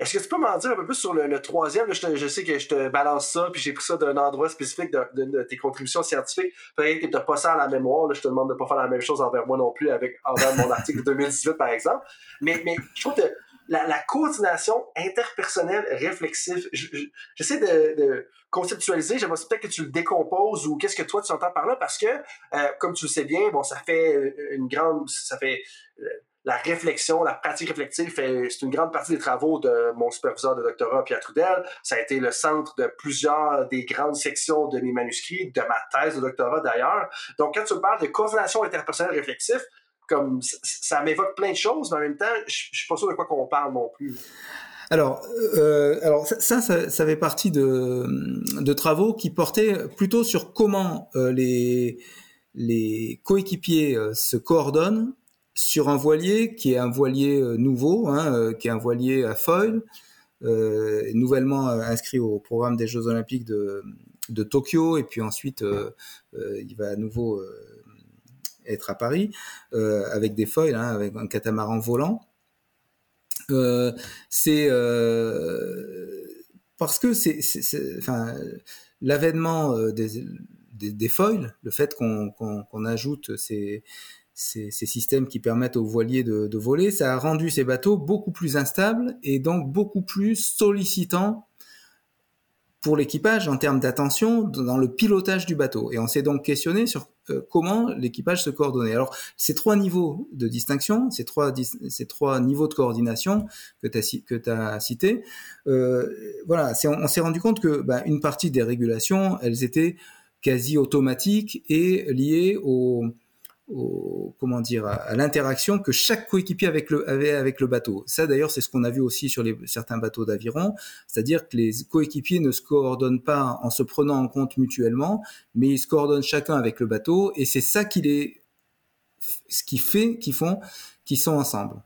Est-ce que tu peux m'en dire un peu plus sur le, troisième? je, sais que je te balance ça, puis j'ai pris ça d'un endroit spécifique de, tes contributions scientifiques. Peut-être que tu n'as pas ça à la mémoire. je te demande de ne pas faire la même chose envers moi non plus avec envers mon article de 2018, par exemple. Mais, mais je trouve que la, coordination interpersonnelle réflexive, j'essaie de, conceptualiser, j'aimerais peut-être que tu le décomposes ou qu'est-ce que toi tu entends par là, parce que, euh, comme tu le sais bien, bon, ça fait une grande, ça fait euh, la réflexion, la pratique réflexive, c'est une grande partie des travaux de mon superviseur de doctorat, Pierre Trudel. Ça a été le centre de plusieurs des grandes sections de mes manuscrits, de ma thèse de doctorat d'ailleurs. Donc, quand tu parles de coordination interpersonnelle réflexive, comme ça, m'évoque plein de choses, mais en même temps, je, ne suis pas sûr de quoi qu'on parle non plus. Alors, euh, alors ça, ça, fait partie de, travaux qui portaient plutôt sur comment euh, les, les coéquipiers euh, se coordonnent sur un voilier qui est un voilier nouveau, hein, qui est un voilier à foil, nouvellement inscrit au programme des Jeux Olympiques de, Tokyo, et puis ensuite il va à nouveau être à Paris, euh, avec des foils, hein, avec un catamaran volant. Euh, c'est euh, parce que c'est, enfin, l'avènement des, des, foils, le fait qu'on ajoute ces, ces, systèmes qui permettent aux voiliers de, de, voler, ça a rendu ces bateaux beaucoup plus instables et donc beaucoup plus sollicitants pour l'équipage en termes d'attention dans le pilotage du bateau. Et on s'est donc questionné sur euh, comment l'équipage se coordonnait. Alors, ces trois niveaux de distinction, ces trois, ces trois niveaux de coordination que tu as, que as cités, euh, voilà, on, s'est rendu compte que bah, une partie des régulations, elles étaient quasi automatiques et liées au, comment dire à, l'interaction que chaque coéquipier avec le, avait avec le bateau. Ça d'ailleurs c'est ce qu'on a vu aussi sur les, certains bateaux d'aviron, c'est-à-dire que les coéquipiers ne se coordonnent pas en se prenant en compte mutuellement, mais ils se coordonnent chacun avec le bateau et c'est ça qui les ce qui fait qu'ils font qu'ils sont ensemble.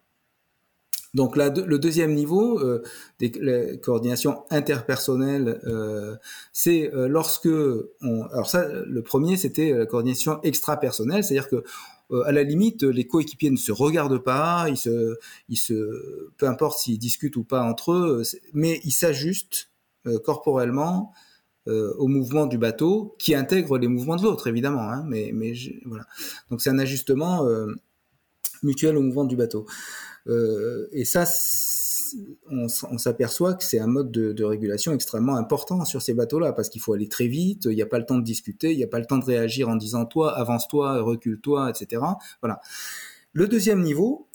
Donc le deuxième niveau euh, des la coordination interpersonnelle, euh, c'est euh, lorsque on, alors ça, le premier c'était la coordination extra-personnelle, c'est-à-dire que à la limite, les coéquipiers ne se regardent pas, ils se, ils se, peu importe s'ils discutent ou pas entre eux, mais ils s'ajustent corporellement au mouvement du bateau, qui intègre les mouvements de l'autre, évidemment. Hein, mais, mais voilà. Donc c'est un ajustement mutuel au mouvement du bateau. Euh, et ça, on, s'aperçoit que c'est un mode de, régulation extrêmement important sur ces bateaux-là, parce qu'il faut aller très vite, il n'y a pas le temps de discuter, il n'y a pas le temps de réagir en disant toi, avance-toi, recule-toi, etc. Voilà. Le deuxième niveau,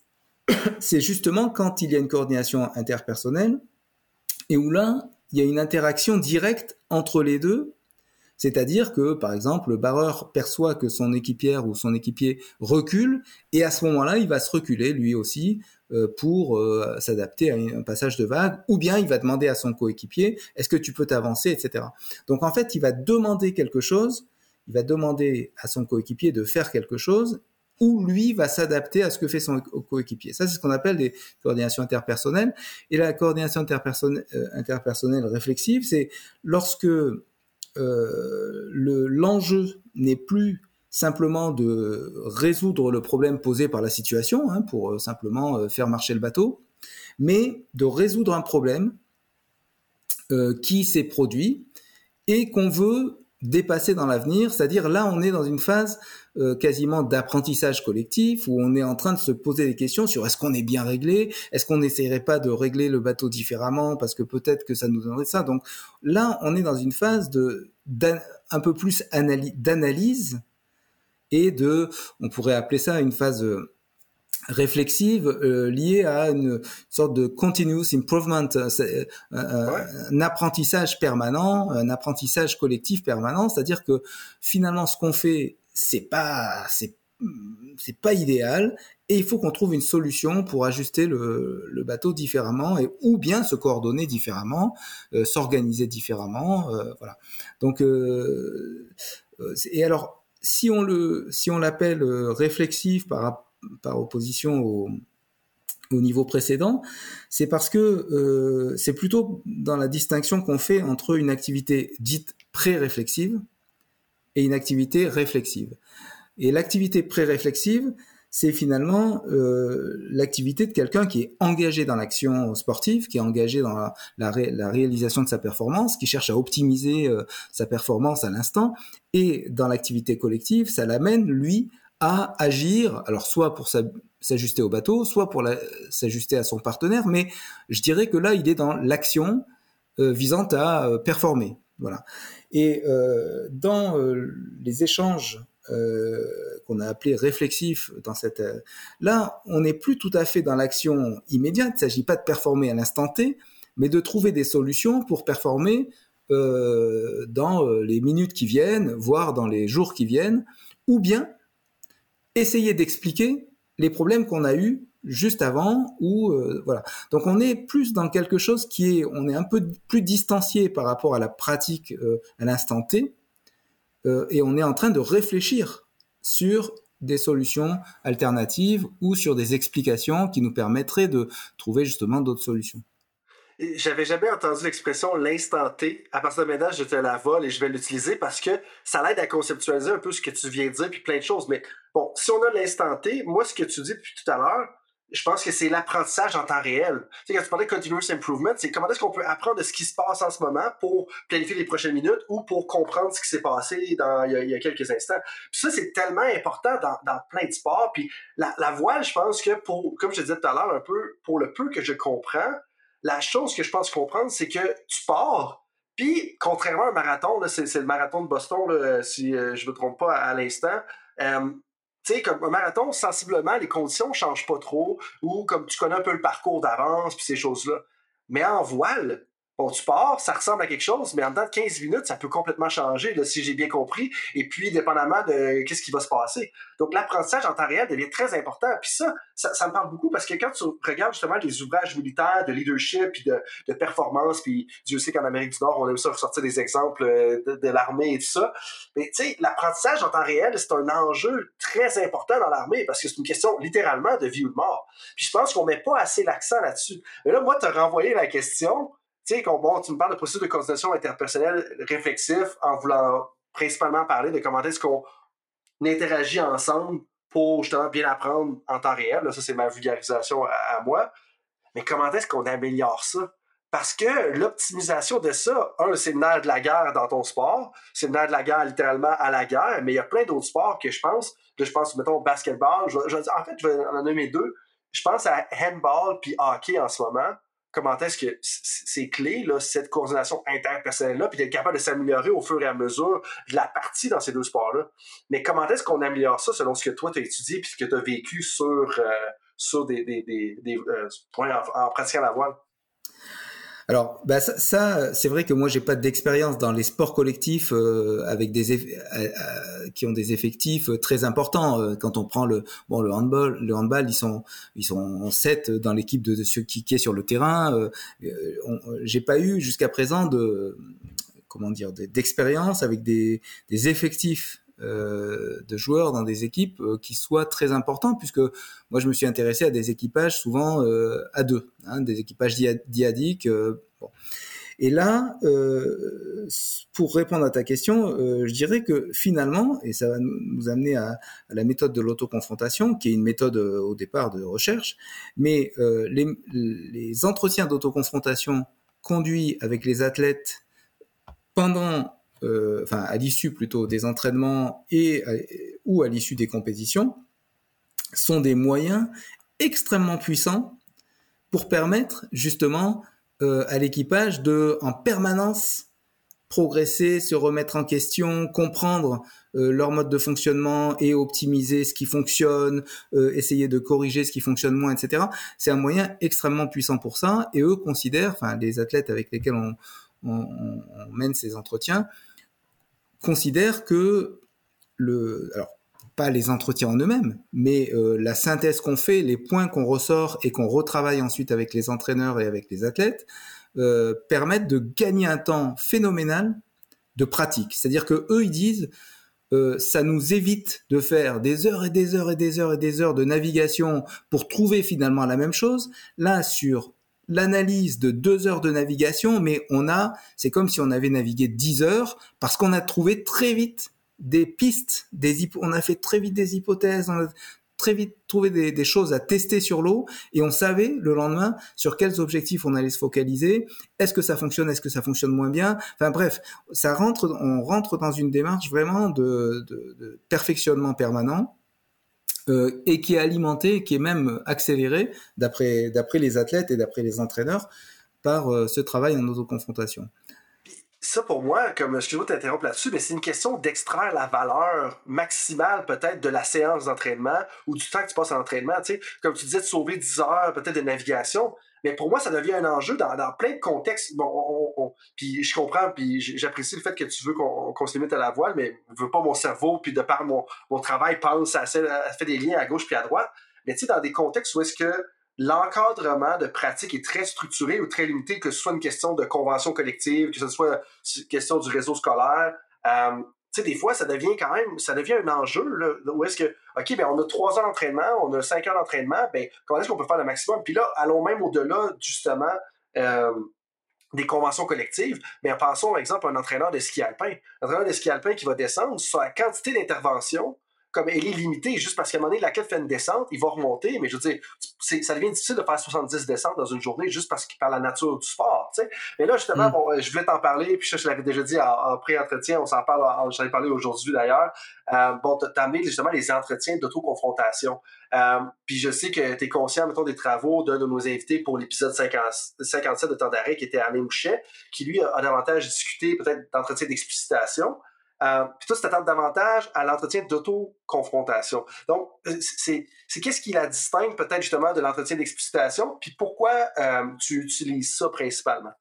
c'est justement quand il y a une coordination interpersonnelle, et où là, il y a une interaction directe entre les deux c'est-à-dire que, par exemple, le barreur perçoit que son équipière ou son équipier recule, et à ce moment-là, il va se reculer lui aussi euh, pour euh, s'adapter à un passage de vague, ou bien il va demander à son coéquipier, est-ce que tu peux t'avancer, etc. Donc en fait, il va demander quelque chose, il va demander à son coéquipier de faire quelque chose, ou lui va s'adapter à ce que fait son coéquipier. Ça, c'est ce qu'on appelle des coordinations interpersonnelles. Et la coordination euh, interpersonnelle réflexive, c'est lorsque euh, l'enjeu n'est plus simplement de résoudre le problème posé par la situation, hein, pour euh, simplement euh, faire marcher le bateau, mais de résoudre un problème qui s'est produit et qu'on veut dépasser dans l'avenir, c'est-à-dire là on est dans une phase euh, quasiment d'apprentissage collectif où on est en train de se poser des questions sur est-ce qu'on est bien réglé, est-ce qu'on n'essayerait pas de régler le bateau différemment parce que peut-être que ça nous donnerait ça. Donc là on est dans une phase de un peu plus d'analyse et de, on pourrait appeler ça une phase euh, réflexive euh, liée à une sorte de continuous improvement, euh, euh, un apprentissage permanent, un apprentissage collectif permanent, c'est-à-dire que finalement ce qu'on fait c'est pas c'est c'est pas idéal et il faut qu'on trouve une solution pour ajuster le, le, bateau différemment et ou bien se coordonner différemment, s'organiser différemment, voilà. Donc et alors si on le si on l'appelle réflexif par rapport par opposition au niveau précédent, c'est parce que euh, c'est plutôt dans la distinction qu'on fait entre une activité dite pré-réflexive et une activité réflexive. Et l'activité pré-réflexive, c'est finalement euh, l'activité de quelqu'un qui est engagé dans l'action sportive, qui est engagé dans la, réalisation de sa performance, qui cherche à optimiser euh, sa performance à l'instant. Et dans l'activité collective, ça l'amène, lui, à agir, alors soit pour s'ajuster au bateau, soit pour s'ajuster à son partenaire, mais je dirais que là, il est dans l'action euh, visant à euh, performer. Voilà. Et euh, dans les échanges qu'on a appelé réflexif dans cette là on n'est plus tout à fait dans l'action immédiate il ne s'agit pas de performer à l'instant T mais de trouver des solutions pour performer dans les minutes qui viennent voire dans les jours qui viennent ou bien essayer d'expliquer les problèmes qu'on a eus juste avant ou euh, voilà donc on est plus dans quelque chose qui est on est un peu plus distancié par rapport à la pratique euh, à l'instant T euh, et on est en train de réfléchir sur des solutions alternatives ou sur des explications qui nous permettraient de trouver justement d'autres solutions. J'avais jamais entendu l'expression l'instant T. À partir de maintenant, je te la vole et je vais l'utiliser parce que ça l'aide à conceptualiser un peu ce que tu viens de dire puis plein de choses. Mais bon, si on a l'instant T, moi, ce que tu dis depuis tout à l'heure, je pense que c'est l'apprentissage en temps réel. Tu sais, quand tu parlais de continuous improvement, c'est comment est-ce qu'on peut apprendre de ce qui se passe en ce moment pour planifier les prochaines minutes ou pour comprendre ce qui s'est passé il, y a, quelques instants. Puis ça, c'est tellement important dans, plein de sports. Puis la, la voile, je pense que pour, comme je te disais tout à l'heure un peu, pour le peu que je comprends, la chose que je pense comprendre, c'est que tu pars, puis contrairement à un marathon, c'est, le marathon de Boston, là, si euh, je me trompe pas à, à l'instant, euh, tu sais, comme un marathon, sensiblement, les conditions ne changent pas trop, ou comme tu connais un peu le parcours d'avance, puis ces choses-là. Mais en voile, Bon, tu pars, ça ressemble à quelque chose, mais en dedans de 15 minutes, ça peut complètement changer, si j'ai bien compris, et puis dépendamment de qu'est-ce qui va se passer. Donc, l'apprentissage en temps réel devient très important. Puis ça, ça, me parle beaucoup parce que quand tu regardes justement les ouvrages militaires de leadership, puis de, performance, puis Dieu sait qu'en Amérique du Nord, on aime ça ressortir des exemples euh, de, l'armée et tout ça. Mais tu sais, l'apprentissage en temps réel, c'est un enjeu très important dans l'armée parce que c'est une question littéralement de vie ou de mort. Puis je pense qu'on met pas assez l'accent là-dessus. Mais là, moi, tu as renvoyé la question tu sais, bon, tu me parles de processus de coordination interpersonnelle réflexif en voulant principalement parler de comment est-ce qu'on interagit ensemble pour justement bien apprendre en temps réel. Là, ça, c'est ma vulgarisation à, moi. Mais comment est-ce qu'on améliore ça? Parce que l'optimisation de ça, un, c'est le nerf de la guerre dans ton sport, c'est le nerf de la guerre littéralement à la guerre, mais il y a plein d'autres sports que je pense, là, je pense, mettons, basketball, je, je, en fait, je vais en nommer deux. Je pense à handball puis hockey en ce moment comment est-ce que c'est clé, là, cette coordination interpersonnelle-là, puis d'être capable de s'améliorer au fur et à mesure de la partie dans ces deux sports-là. Mais comment est-ce qu'on améliore ça selon ce que toi, tu as étudié puis ce que tu as vécu sur, euh, sur des, des, des, euh, en, en pratiquant la voile? Alors, bah ça, c'est vrai que moi j'ai pas d'expérience dans les sports collectifs euh, avec des euh, euh, qui ont des effectifs très importants. Quand on prend le bon le handball, le handball ils sont ils sont sept dans l'équipe de, de, ceux qui, sur le terrain. J'ai pas eu jusqu'à présent de comment dire d'expérience avec des, effectifs de joueurs dans des équipes euh, qui soient très importants, puisque moi je me suis intéressé à des équipages souvent euh, à deux, hein, des équipages diadiques. Et là, euh, pour répondre à ta question, euh, je dirais que finalement, et ça va nous amener à, la méthode de l'autoconfrontation, qui est une méthode euh, au départ de recherche, mais euh, les, les entretiens d'autoconfrontation conduits avec les athlètes pendant euh, enfin à l'issue plutôt des entraînements et à, ou à l'issue des compétitions, sont des moyens extrêmement puissants pour permettre justement euh, à l'équipage de en permanence progresser, se remettre en question, comprendre euh, leur mode de fonctionnement et optimiser ce qui fonctionne, euh, essayer de corriger ce qui fonctionne moins, etc. C'est un moyen extrêmement puissant pour ça. Et eux considèrent, enfin les athlètes avec lesquels on mène ces entretiens, considère que le, alors pas les entretiens en eux-mêmes, mais euh, la synthèse qu'on fait, les points qu'on ressort et qu'on retravaille ensuite avec les entraîneurs et avec les athlètes, euh, permettent de gagner un temps phénoménal de pratique. C'est-à-dire que eux, ils disent, euh, ça nous évite de faire des heures et des heures et des heures et des heures de navigation pour trouver finalement la même chose. Là, sur l'analyse de deux heures de navigation, mais on a, c'est comme si on avait navigué dix heures parce qu'on a trouvé très vite des pistes, des on a fait très vite des hypothèses, on a très vite trouvé des, choses à tester sur l'eau et on savait le lendemain sur quels objectifs on allait se focaliser. Est-ce que ça fonctionne Est-ce que ça fonctionne moins bien Enfin bref, ça rentre, on rentre dans une démarche vraiment de, perfectionnement permanent. Euh, et qui est alimenté, qui est même accéléré d'après les athlètes et d'après les entraîneurs par euh, ce travail en autoconfrontation ça pour moi, comme je veux t'interrompre là-dessus, mais c'est une question d'extraire la valeur maximale peut-être de la séance d'entraînement ou du temps que tu passes en entraînement. Tu sais, comme tu disais, de sauver 10 heures peut-être de navigation. Mais pour moi, ça devient un enjeu dans, plein de contextes. Bon, puis je comprends, puis j'apprécie le fait que tu veux qu'on se limite à la voile, mais je veux pas mon cerveau, puis de par mon, mon travail, pense à, à, fait des liens à gauche puis à droite. Mais tu sais, dans des contextes où est-ce que l'encadrement de pratique est très structuré ou très limité, que ce soit une question de convention collective, que ce soit une question du réseau scolaire. Euh, tu sais, des fois, ça devient quand même, ça devient un enjeu, là, où est-ce que, OK, ben, on a trois heures d'entraînement, on a cinq heures d'entraînement, ben, comment est-ce qu'on peut faire le maximum? Puis là, allons même au-delà, justement, euh, des conventions collectives, mais pensons, par exemple, à un entraîneur de ski alpin. Un entraîneur de ski alpin qui va descendre sur la quantité d'interventions comme elle est limitée, juste parce qu'à un moment donné, la quête fait une descente, il va remonter, mais je veux dire, ça devient difficile de faire 70 descentes dans une journée juste parce qu'il par la nature du sport, tu sais. Mais là, justement, mm. bon, euh, je voulais t'en parler, puis je l'avais déjà dit en, pré-entretien, on s'en parle, j'en ai parlé aujourd'hui d'ailleurs. Euh, bon, t'as amené justement les entretiens d'autoconfrontation. Euh, puis je sais que tu es conscient, mettons, des travaux d'un de nos invités pour l'épisode 57 de d'arrêt, qui était Alain Mouchet, qui lui a davantage discuté peut-être d'entretien d'explicitation. Euh, puis toi, tu t'attends davantage à l'entretien d'auto-confrontation. Donc, euh, c'est, qu'est-ce qui la distingue peut-être justement de l'entretien d'explicitation, puis pourquoi euh, tu utilises ça principalement?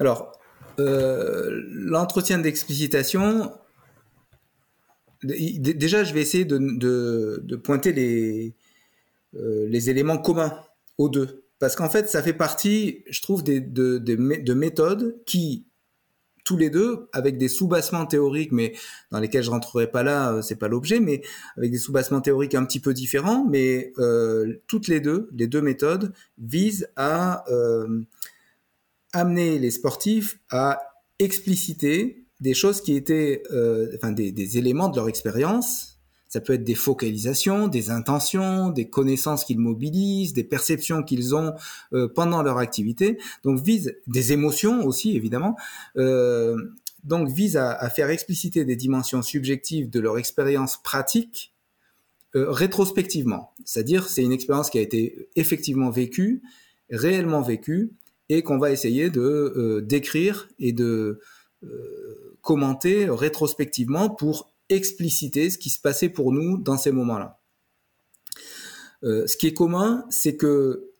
Alors, l'entretien d'explicitation, déjà, je vais essayer de, pointer les, éléments communs aux deux. Parce qu'en fait, ça fait partie, je trouve, de méthodes qui tous les deux avec des sous-bassements théoriques, mais dans lesquels je rentrerai pas là, euh, c'est pas l'objet, mais avec des sous-bassements théoriques un petit peu différents, mais euh, toutes les deux, les deux méthodes visent à euh, amener les sportifs à expliciter des choses qui étaient, enfin des éléments de leur expérience, ça peut être des focalisations, des intentions, des connaissances qu'ils mobilisent, des perceptions qu'ils ont euh, pendant leur activité. Donc vise des émotions aussi évidemment. Euh, donc vise à, faire expliciter des dimensions subjectives de leur expérience pratique euh, rétrospectivement. C'est-à-dire c'est une expérience qui a été effectivement vécue, réellement vécue, et qu'on va essayer de décrire et de commenter rétrospectivement pour expliciter ce qui se passait pour nous dans ces moments-là. Euh, ce qui est commun, c'est que,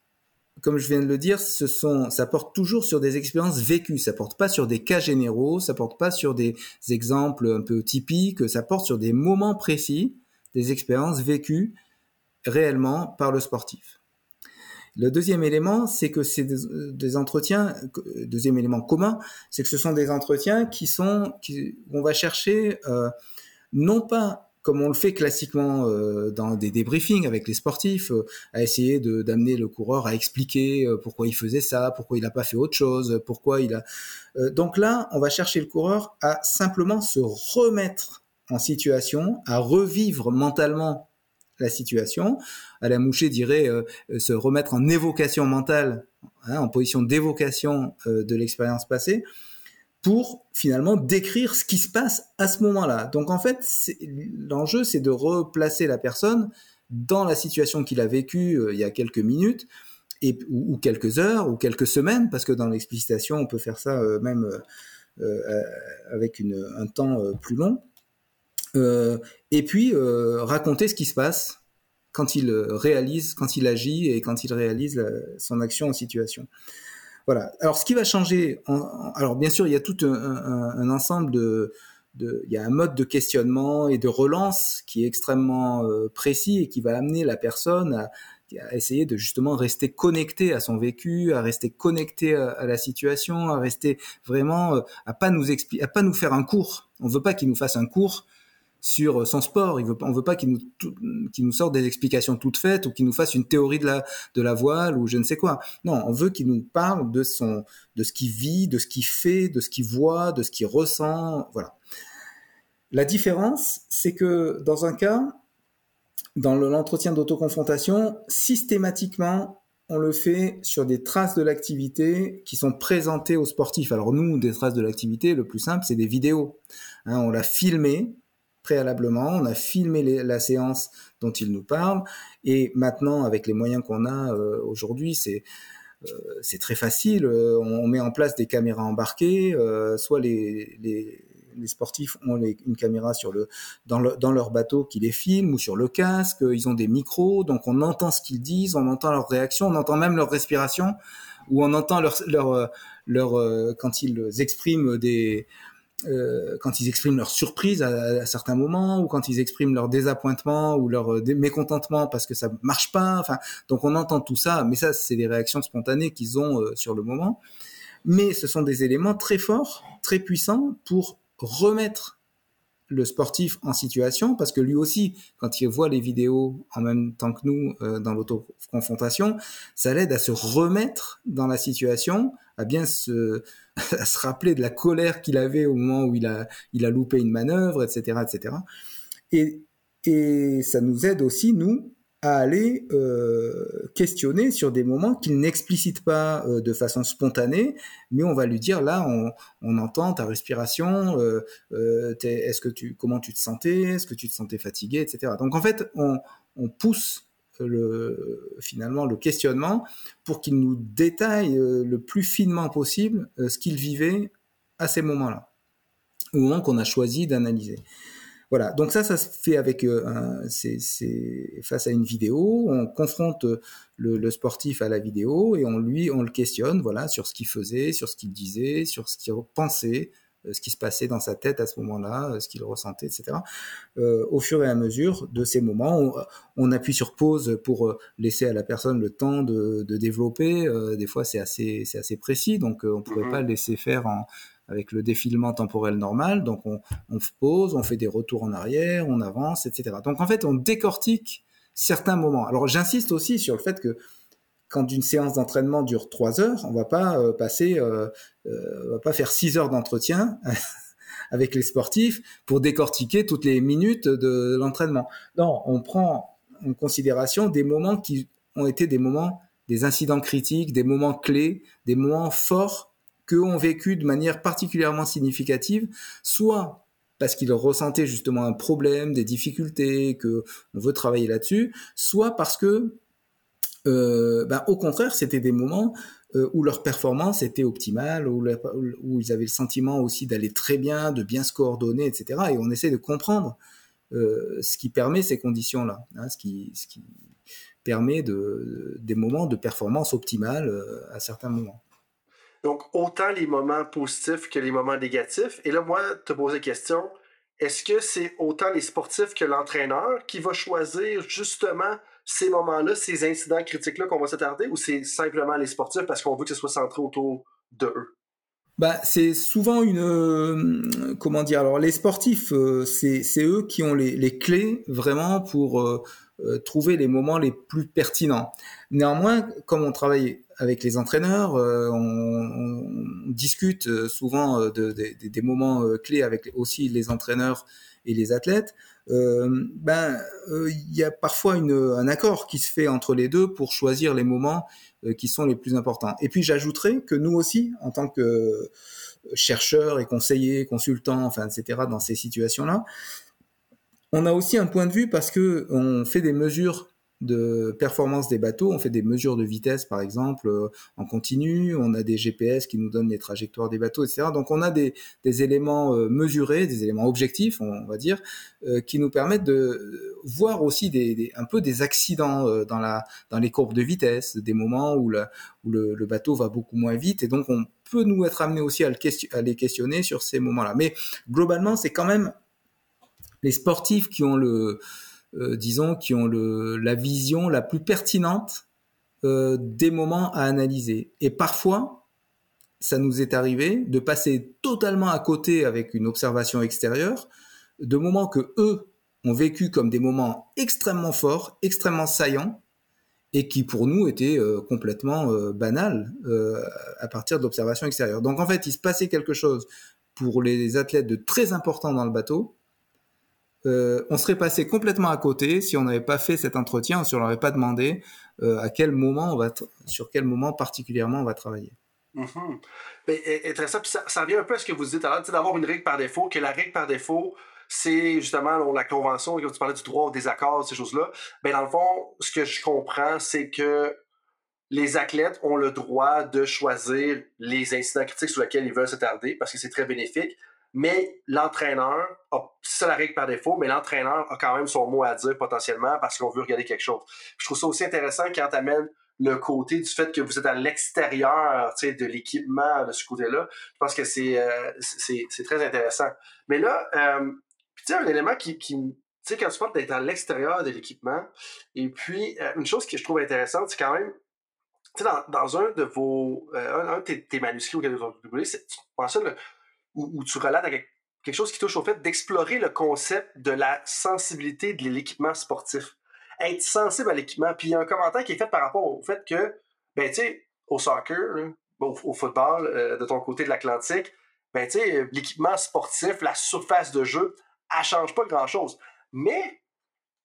comme je viens de le dire, ça porte toujours sur des expériences vécues. Ça porte pas sur des cas généraux, ça porte pas sur des exemples un peu typiques. Ça porte sur des moments précis, des expériences vécues réellement par le sportif. Le deuxième élément, c'est que c'est des, entretiens, deuxième élément commun, c'est que ce sont des entretiens qui sont, on va chercher euh, non pas comme on le fait classiquement euh, dans des débriefings avec les sportifs, euh, à essayer d'amener le coureur à expliquer euh, pourquoi il faisait ça, pourquoi il n'a pas fait autre chose, pourquoi il a. donc là, on va chercher le coureur à simplement se remettre en situation, à revivre mentalement la situation. Alain Moucher dirait se remettre en évocation mentale, hein, en position d'évocation de l'expérience passée pour finalement décrire ce qui se passe à ce moment-là. Donc en fait, l'enjeu, c'est de replacer la personne dans la situation qu'il a vécue euh, il y a quelques minutes, ou, quelques heures, ou quelques semaines, parce que dans l'explicitation, on peut faire ça euh, même euh, avec un temps plus long. et puis raconter ce qui se passe quand il réalise, quand il agit et quand il réalise son action en situation. Voilà. Alors, ce qui va changer, alors bien sûr, il y a tout un, ensemble de, il y a un mode de questionnement et de relance qui est extrêmement euh, précis et qui va amener la personne à, essayer de justement rester connecté à son vécu, à rester connecté à, la situation, à rester vraiment, euh, à pas nous à pas nous faire un cours. On veut pas qu'il nous fasse un cours sur son sport. Il veut, on veut pas qu'il nous, qu'il nous sorte des explications toutes faites ou qu'il nous fasse une théorie de la, de la voile ou je ne sais quoi. Non, on veut qu'il nous parle de son, de ce qu'il vit, de ce qu'il fait, de ce qu'il voit, de ce qu'il ressent. Voilà. La différence, c'est que dans un cas, dans l'entretien d'autoconfrontation, systématiquement, on le fait sur des traces de l'activité qui sont présentées aux sportifs. Alors nous, des traces de l'activité, le plus simple, c'est des vidéos. Hein, on l'a filmé préalablement, on a filmé la séance dont il nous parle, et maintenant, avec les moyens qu'on a euh, aujourd'hui, c'est euh, très facile. Euh, on, met en place des caméras embarquées, soit les, les les sportifs ont une caméra sur le, dans, leur bateau qui les filme ou sur le casque, ils ont des micros, donc on entend ce qu'ils disent, on entend leurs réactions, on entend même leur respiration, ou on entend leur, leur, leur euh, quand ils expriment des, euh, quand ils expriment leur surprise à, certains moments, ou quand ils expriment leur désappointement ou leur euh, mécontentement parce que ça marche pas. Enfin, donc on entend tout ça, mais ça c'est des réactions spontanées qu'ils ont sur le moment. Mais ce sont des éléments très forts, très puissants pour remettre le sportif en situation parce que lui aussi, quand il voit les vidéos en même temps que nous euh, dans l'auto-confrontation, ça l'aide à se remettre dans la situation, à bien se, se rappeler de la colère qu'il avait au moment où il a, il a loupé une manœuvre, etc., etc. Et, et ça nous aide aussi, nous, à aller euh, questionner sur des moments qu'il n'explicite pas euh, de façon spontanée, mais on va lui dire là, on, on entend ta respiration, euh est-ce que tu, comment tu te sentais, est-ce que tu te sentais fatigué, etc. Donc en fait, on, on pousse le, finalement le questionnement pour qu'il nous détaille euh, le plus finement possible ce qu'il vivait à ces moments-là, au moment qu'on a choisi d'analyser. Voilà, donc ça, ça se fait avec, euh, face à une vidéo, on confronte le, sportif à la vidéo et on lui, on le questionne, voilà, sur ce qu'il faisait, sur ce qu'il disait, sur ce qu'il pensait, euh, ce qui se passait dans sa tête à ce moment-là, euh, ce qu'il ressentait, etc. au fur et à mesure de ces moments, on, appuie sur pause pour laisser à la personne le temps de, développer. des fois, c'est assez, c'est assez précis, donc on ne pourrait mm-hmm. pas le laisser faire en, avec le défilement temporel normal. Donc on, on pose, on fait des retours en arrière, on avance, etc. Donc en fait, on décortique certains moments. Alors j'insiste aussi sur le fait que quand une séance d'entraînement dure trois heures, on va pas euh, passer, euh, euh, on va pas faire six heures d'entretien avec les sportifs pour décortiquer toutes les minutes de l'entraînement. Non, on prend en considération des moments qui ont été des moments, des incidents critiques, des moments clés, des moments forts ont vécu de manière particulièrement significative, soit parce qu'ils ressentaient justement un problème, des difficultés, que on veut travailler là-dessus, soit parce que, euh, ben, au contraire, c'était des moments euh, où leur performance était optimale, où, ils avaient le sentiment aussi d'aller très bien, de bien se coordonner, etc. Et on essaie de comprendre euh, ce qui permet ces conditions-là, hein, ce, qui, ce qui permet de, des moments de performance optimale à certains moments. Donc, autant les moments positifs que les moments négatifs. Et là, moi, te poser la question, est-ce que c'est autant les sportifs que l'entraîneur qui va choisir justement ces moments-là, ces incidents critiques-là qu'on va s'attarder, ou c'est simplement les sportifs parce qu'on veut que ce soit centré autour de eux? Bah, c'est souvent une euh, comment dire alors les sportifs euh, c'est eux qui ont les, clés vraiment pour euh, trouver les moments les plus pertinents. Néanmoins, comme on travaille avec les entraîneurs, on, discute souvent de, des moments clés avec aussi les entraîneurs et les athlètes. Ben, il y a parfois une, un accord qui se fait entre les deux pour choisir les moments qui sont les plus importants. Et puis j'ajouterais que nous aussi, en tant que chercheurs et conseillers, consultants, enfin, etc., dans ces situations-là, on a aussi un point de vue parce que on fait des mesures de performance des bateaux. On fait des mesures de vitesse, par exemple, euh, en continu. On a des GPS qui nous donnent les trajectoires des bateaux, etc. Donc, on a des, éléments euh, mesurés, des éléments objectifs, on, va dire, euh, qui nous permettent de voir aussi des, un peu des accidents dans, la, dans les courbes de vitesse, des moments où, où le, bateau va beaucoup moins vite. Et donc, on peut nous être amené aussi à, le à les questionner sur ces moments-là. Mais globalement, c'est quand même les sportifs qui ont le disons, qui ont le, la vision la plus pertinente euh, des moments à analyser. Et parfois, ça nous est arrivé de passer totalement à côté avec une observation extérieure de moments que eux ont vécu comme des moments extrêmement forts, extrêmement saillants, et qui pour nous étaient euh, complètement euh, banals euh, à partir de l'observation extérieure. Donc en fait, il se passait quelque chose pour les athlètes de très important dans le bateau. On serait passé complètement à côté si on n'avait pas fait cet entretien, si on leur avait pas demandé à quel moment on va, sur quel moment particulièrement on va travailler. Mm-hmm. Ça, ça revient un peu à ce que vous dites alors, d'avoir une règle par défaut, que la règle par défaut, c'est justement la convention, quand tu parlais du droit au désaccord, ces choses-là. Ben, dans le fond, ce que je comprends, c'est que les athlètes ont le droit de choisir les incidents critiques sur lesquels ils veulent s'attarder parce que c'est très bénéfique. Mais l'entraîneur, c'est la règle par défaut, mais l'entraîneur a quand même son mot à dire potentiellement parce qu'on veut regarder quelque chose. Je trouve ça aussi intéressant quand tu amènes le côté du fait que vous êtes à l'extérieur de l'équipement de ce côté-là. Je pense que c'est euh, très intéressant. Mais là, euh, tu sais, un élément qui, qui tu sais, quand tu parles d'être à l'extérieur de l'équipement, et puis, euh, une chose que je trouve intéressante, c'est quand même, tu sais, dans, dans, un de vos, euh, un, de tes, manuscrits auxquels vous avez publié, tu penses le, où, tu relates quelque chose qui touche au fait d'explorer le concept de la sensibilité de l'équipement sportif. Être sensible à l'équipement. Puis il y a un commentaire qui est fait par rapport au fait que, ben, tu sais, au soccer, au, au, football, euh, de ton côté de l'Atlantique, ben, tu sais, l'équipement sportif, la surface de jeu, elle change pas grand-chose. Mais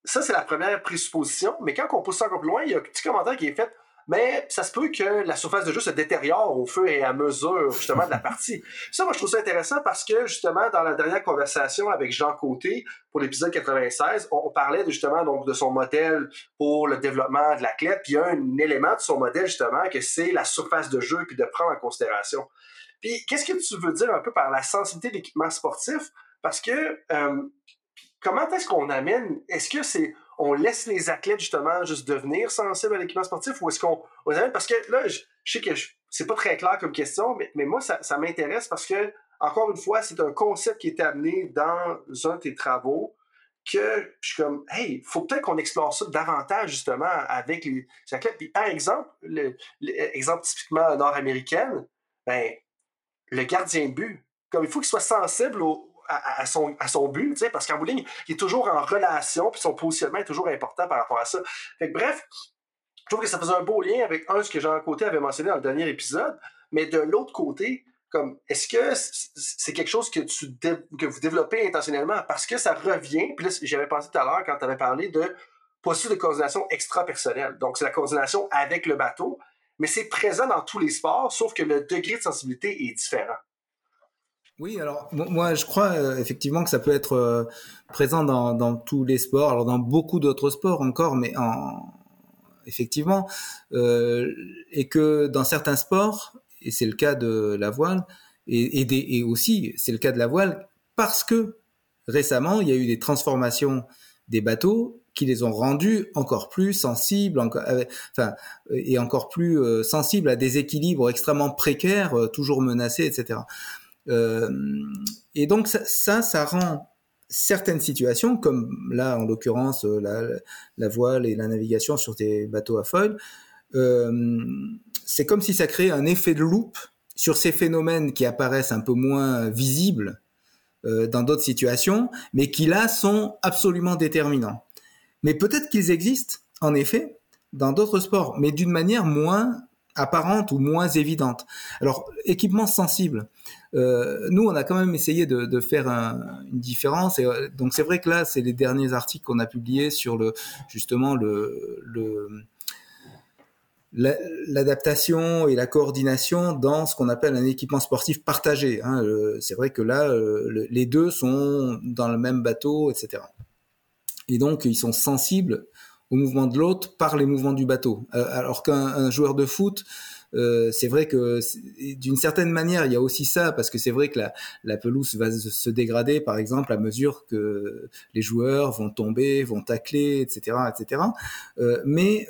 ça, c'est la première présupposition. Mais quand on pousse ça encore plus loin, il y a un petit commentaire qui est fait. Mais ça se peut que la surface de jeu se détériore au fur et à mesure, justement, de la partie. Ça, moi, je trouve ça intéressant parce que, justement, dans la dernière conversation avec Jean Côté, pour l'épisode 96, on, parlait justement donc, de son modèle pour le développement de l'athlète. Puis il y a un élément de son modèle, justement, que c'est la surface de jeu, puis de prendre en considération. Puis, qu'est-ce que tu veux dire un peu par la sensibilité de l'équipement sportif? Parce que euh, comment est-ce qu'on amène, est-ce que c'est on laisse les athlètes justement juste devenir sensibles à l'équipement sportif ou est-ce qu'on parce que là je, sais que c'est pas très clair comme question mais, moi ça, ça m'intéresse parce que encore une fois c'est un concept qui est amené dans un de tes travaux que je suis comme hey faut peut-être qu'on explore ça davantage justement avec les athlètes. Puis par exemple l'exemple typiquement nord-américaine ben le gardien de but comme il faut qu'il soit sensible au, à, son, à son but, parce qu'en bout il est toujours en relation, puis son positionnement est toujours important par rapport à ça. Fait bref, je trouve que ça faisait un beau lien avec un, ce que Jean Côté avait mentionné dans le dernier épisode, mais de l'autre côté, comme est-ce que c'est quelque chose que tu que vous développez intentionnellement parce que ça revient? Puis là j'avais pensé tout à l'heure quand tu avais parlé de possible de coordination extra-personnelle donc c'est la coordination avec le bateau mais c'est présent dans tous les sports sauf que le degré de sensibilité est différent oui, alors moi je crois euh, effectivement que ça peut être euh, présent dans, dans, tous les sports, alors dans beaucoup d'autres sports encore, mais en, effectivement, euh, et que dans certains sports, et c'est le cas de la voile, et, et, des, et aussi c'est le cas de la voile, parce que récemment il y a eu des transformations des bateaux qui les ont rendus encore plus sensibles, encore, enfin, et encore plus sensibles à des équilibres extrêmement précaires, toujours menacés, etc. Euh, et donc ça, ça, rend certaines situations, comme là en l'occurrence euh, la, voile et la navigation sur des bateaux à foil, euh, c'est comme si ça créait un effet de loupe sur ces phénomènes qui apparaissent un peu moins visibles dans d'autres situations, mais qui là sont absolument déterminants. Mais peut-être qu'ils existent, en effet, dans d'autres sports, mais d'une manière moins apparente ou moins évidente. Alors, équipement sensible. Euh, nous, on a quand même essayé de, faire un, une différence. Euh, donc, c'est vrai que là, c'est les derniers articles qu'on a publiés sur le justement l'adaptation et la coordination dans ce qu'on appelle un équipement sportif partagé. Hein. C'est vrai que là, euh, les deux sont dans le même bateau, etc. Et donc, ils sont sensibles au mouvement de l'autre par les mouvements du bateau. Euh, alors qu'un joueur de foot, euh, c'est vrai que d'une certaine manière, il y a aussi ça, parce que c'est vrai que la, pelouse va se dégrader, par exemple, à mesure que les joueurs vont tomber, vont tacler, etc., etc. Euh, mais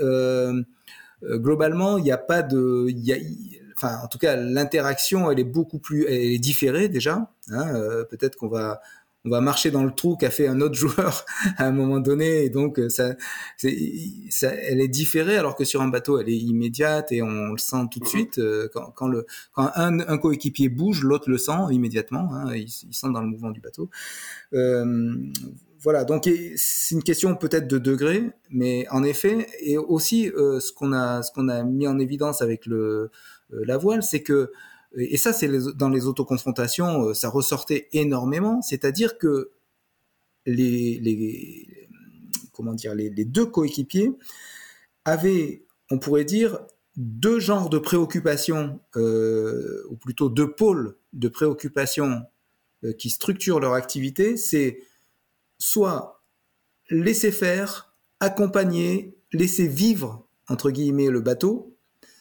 globalement, il n'y a pas de, y enfin, en tout cas, l'interaction, elle est beaucoup plus, elle est différée déjà. Hein, Peut-être qu'on va on va marcher dans le trou qu'a fait un autre joueur à un moment donné, et donc ça, ça, elle est différée, alors que sur un bateau, elle est immédiate et on le sent tout de suite. Quand, quand le, quand un, un coéquipier bouge, l'autre le sent immédiatement, hein, il, il, sent dans le mouvement du bateau. Euh, voilà, donc c'est une question peut-être de degré, mais en effet, et aussi euh, ce qu'on a, ce qu'on a mis en évidence avec le euh, la voile, c'est que et ça c'est dans les autoconfrontations, euh, ça ressortait énormément, c'est-à-dire que les, comment les deux coéquipiers avaient, on pourrait dire, deux genres de préoccupations, euh, ou plutôt deux pôles de préoccupations euh, qui structurent leur activité, c'est soit laisser faire, accompagner, laisser vivre, entre guillemets, le bateau,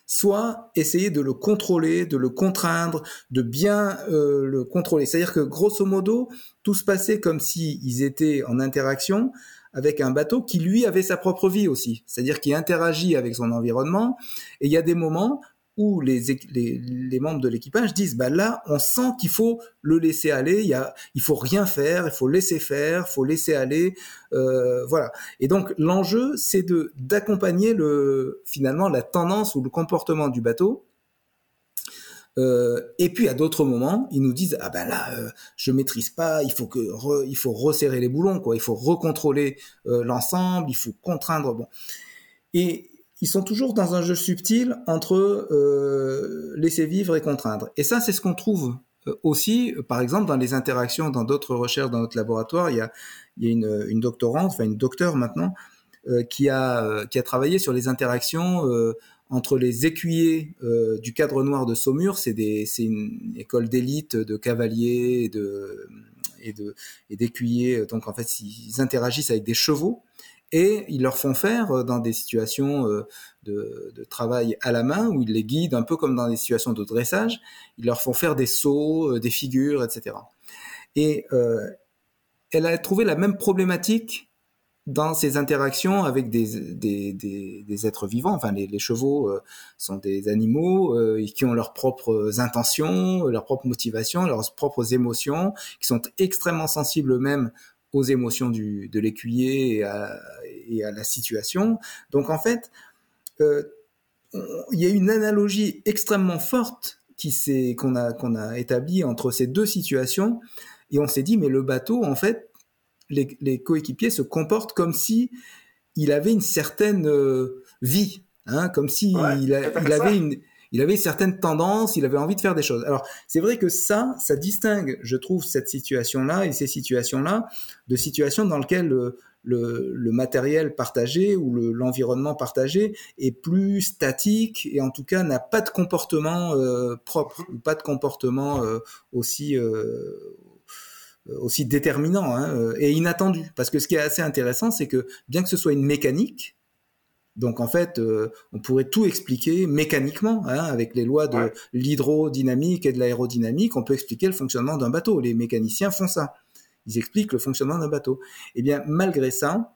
soit essayer de le contrôler, de le contraindre, de bien euh, le contrôler. C'est-à-dire que grosso modo, tout se passait comme s'ils étaient en interaction avec un bateau qui lui avait sa propre vie aussi, c'est-à-dire qui interagit avec son environnement. Et il y a des moments où les, les, les membres de l'équipage disent bah là on sent qu'il faut le laisser aller il y a il faut rien faire il faut laisser faire il faut laisser aller euh, voilà et donc l'enjeu c'est de d'accompagner le finalement la tendance ou le comportement du bateau euh, et puis à d'autres moments, ils nous disent ah ben là euh, je maîtrise pas, il faut que il faut resserrer les boulons quoi, il faut recontrôler euh, l'ensemble, il faut contraindre bon. Et ils sont toujours dans un jeu subtil entre euh, laisser vivre et contraindre. Et ça c'est ce qu'on trouve euh, aussi, par exemple dans les interactions dans d'autres recherches dans notre laboratoire, il y a il y a une, une doctorante, enfin une docteure maintenant qui a qui a travaillé sur les interactions entre les écuyers euh, du cadre noir de Saumur, c'est une école d'élite de cavaliers et de et d'écuyers. Donc en fait, ils interagissent avec des chevaux et ils leur font faire euh, dans des situations euh, de, travail à la main où ils les guident un peu comme dans des situations de dressage. Ils leur font faire des sauts, euh, des figures, etc. Et elle a trouvé la même problématique dans ces interactions avec des, êtres vivants, enfin les, chevaux sont des animaux qui ont leurs propres intentions, leurs propres motivations, leurs propres émotions, qui sont extrêmement sensibles eux-mêmes aux émotions du, de l'écuyer et à, et à, la situation. Donc en fait, euh, il y a une analogie extrêmement forte qui s'est qu'on a qu'on a établie entre ces deux situations et on s'est dit mais le bateau en fait les, les coéquipiers se comportent comme si il avait une certaine euh, vie, hein, comme si ouais, il, il, avait une, il avait certaines tendances, il avait envie de faire des choses. Alors c'est vrai que ça, ça distingue, je trouve, cette situation-là et ces situations-là de situations dans lesquelles le, matériel partagé ou l'environnement partagé est plus statique et en tout cas n'a pas de comportement euh, propre, ou pas de comportement euh, aussi euh, aussi déterminant hein, et inattendu. Parce que ce qui est assez intéressant, c'est que bien que ce soit une mécanique, donc en fait, euh, on pourrait tout expliquer mécaniquement hein, avec les lois de ouais. l'hydrodynamique et de l'aérodynamique. On peut expliquer le fonctionnement d'un bateau. Les mécaniciens font ça. Ils expliquent le fonctionnement d'un bateau. Et eh bien malgré ça,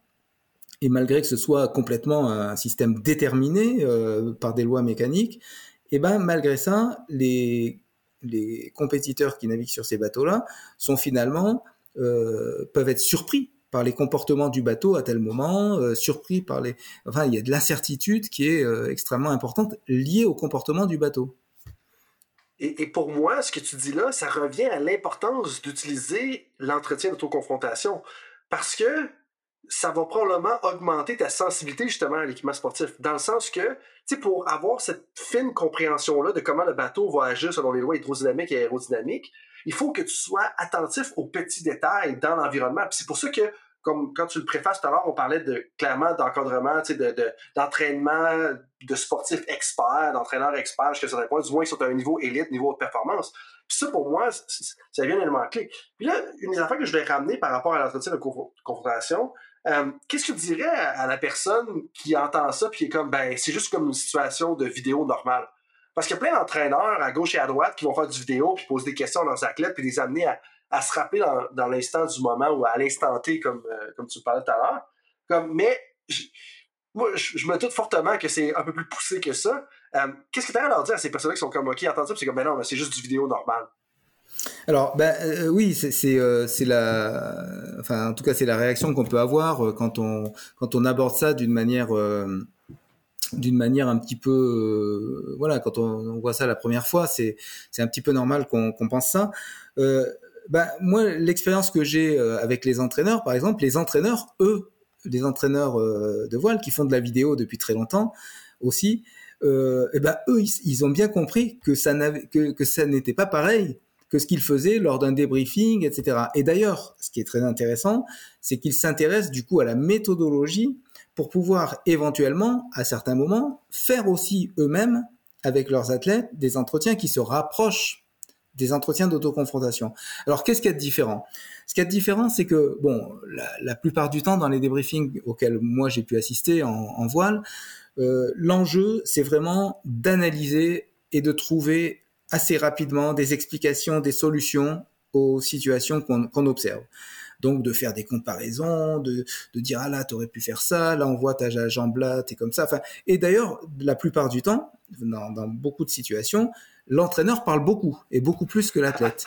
et malgré que ce soit complètement un système déterminé euh, par des lois mécaniques, et eh ben malgré ça, les les compétiteurs qui naviguent sur ces bateaux-là sont finalement euh, peuvent être surpris par les comportements du bateau à tel moment, euh, surpris par les. Enfin, il y a de l'incertitude qui est euh, extrêmement importante liée au comportement du bateau. Et, et, pour moi, ce que tu dis là, ça revient à l'importance d'utiliser l'entretien d'autoconfrontation. Parce que ça va probablement augmenter ta sensibilité justement à l'équipement sportif. Dans le sens que, tu sais, pour avoir cette fine compréhension-là de comment le bateau va agir selon les lois hydrodynamiques et aérodynamiques, il faut que tu sois attentif aux petits détails dans l'environnement. Puis c'est pour ça que, comme quand tu le préfaces tout à l'heure, on parlait clairement d'encadrement, d'entraînement de sportifs experts, d'entraîneurs experts jusqu'à un certain point, du moins qui sont à un niveau élite, niveau de performance. Puis ça, pour moi, ça devient un élément clé. Puis là, une des affaires que je vais ramener par rapport à l'entretien de confrontation, euh, Qu'est-ce que tu dirais à, à, la personne qui entend ça puis qui est comme ben c'est juste comme une situation de vidéo normale? Parce qu'il y a plein d'entraîneurs à gauche et à droite qui vont faire du vidéo puis poser des questions à leurs athlètes puis les amener à, à se rappeler dans, dans l'instant du moment ou à l'instant T comme, euh, comme tu parlais tout à l'heure. Mais moi, je, me doute fortement que c'est un peu plus poussé que ça. Euh, Qu'est-ce que tu as à leur dire à ces personnes qui sont comme OK, entendent ça, c'est comme ben non, c'est juste du vidéo normal? Alors, ben, euh, oui, c'est la, enfin, en tout cas, c'est la réaction qu'on peut avoir quand on quand on aborde ça d'une manière d'une manière un petit peu, voilà, quand on, voit ça la première fois, c'est c'est un petit peu normal qu'on pense ça. ben, moi, l'expérience que j'ai avec les entraîneurs, par exemple, les entraîneurs, eux, les entraîneurs de voile qui font de la vidéo depuis très longtemps aussi, euh, et ben eux, ils, ont bien compris que ça n'avait que ça n'était pas pareil que ce qu'ils faisaient lors d'un débriefing, etc. Et d'ailleurs, ce qui est très intéressant, c'est qu'ils s'intéressent du coup à la méthodologie pour pouvoir éventuellement, à certains moments, faire aussi eux-mêmes avec leurs athlètes des entretiens qui se rapprochent des entretiens d'autoconfrontation. Alors, qu'est-ce qu'il y a de différent? Ce qu'il y a de différent, c'est que, bon, la, plupart du temps, dans les débriefings auxquels moi j'ai pu assister en, en voile, euh, l'enjeu, c'est vraiment d'analyser et de trouver assez rapidement des explications, des solutions aux situations qu'on observe. Donc de faire des comparaisons, de, de dire ah là t'aurais pu faire ça, là on voit ta jambe là, t'es comme ça. Enfin, et d'ailleurs la plupart du temps, dans, dans beaucoup de situations, l'entraîneur parle beaucoup et beaucoup plus que l'athlète.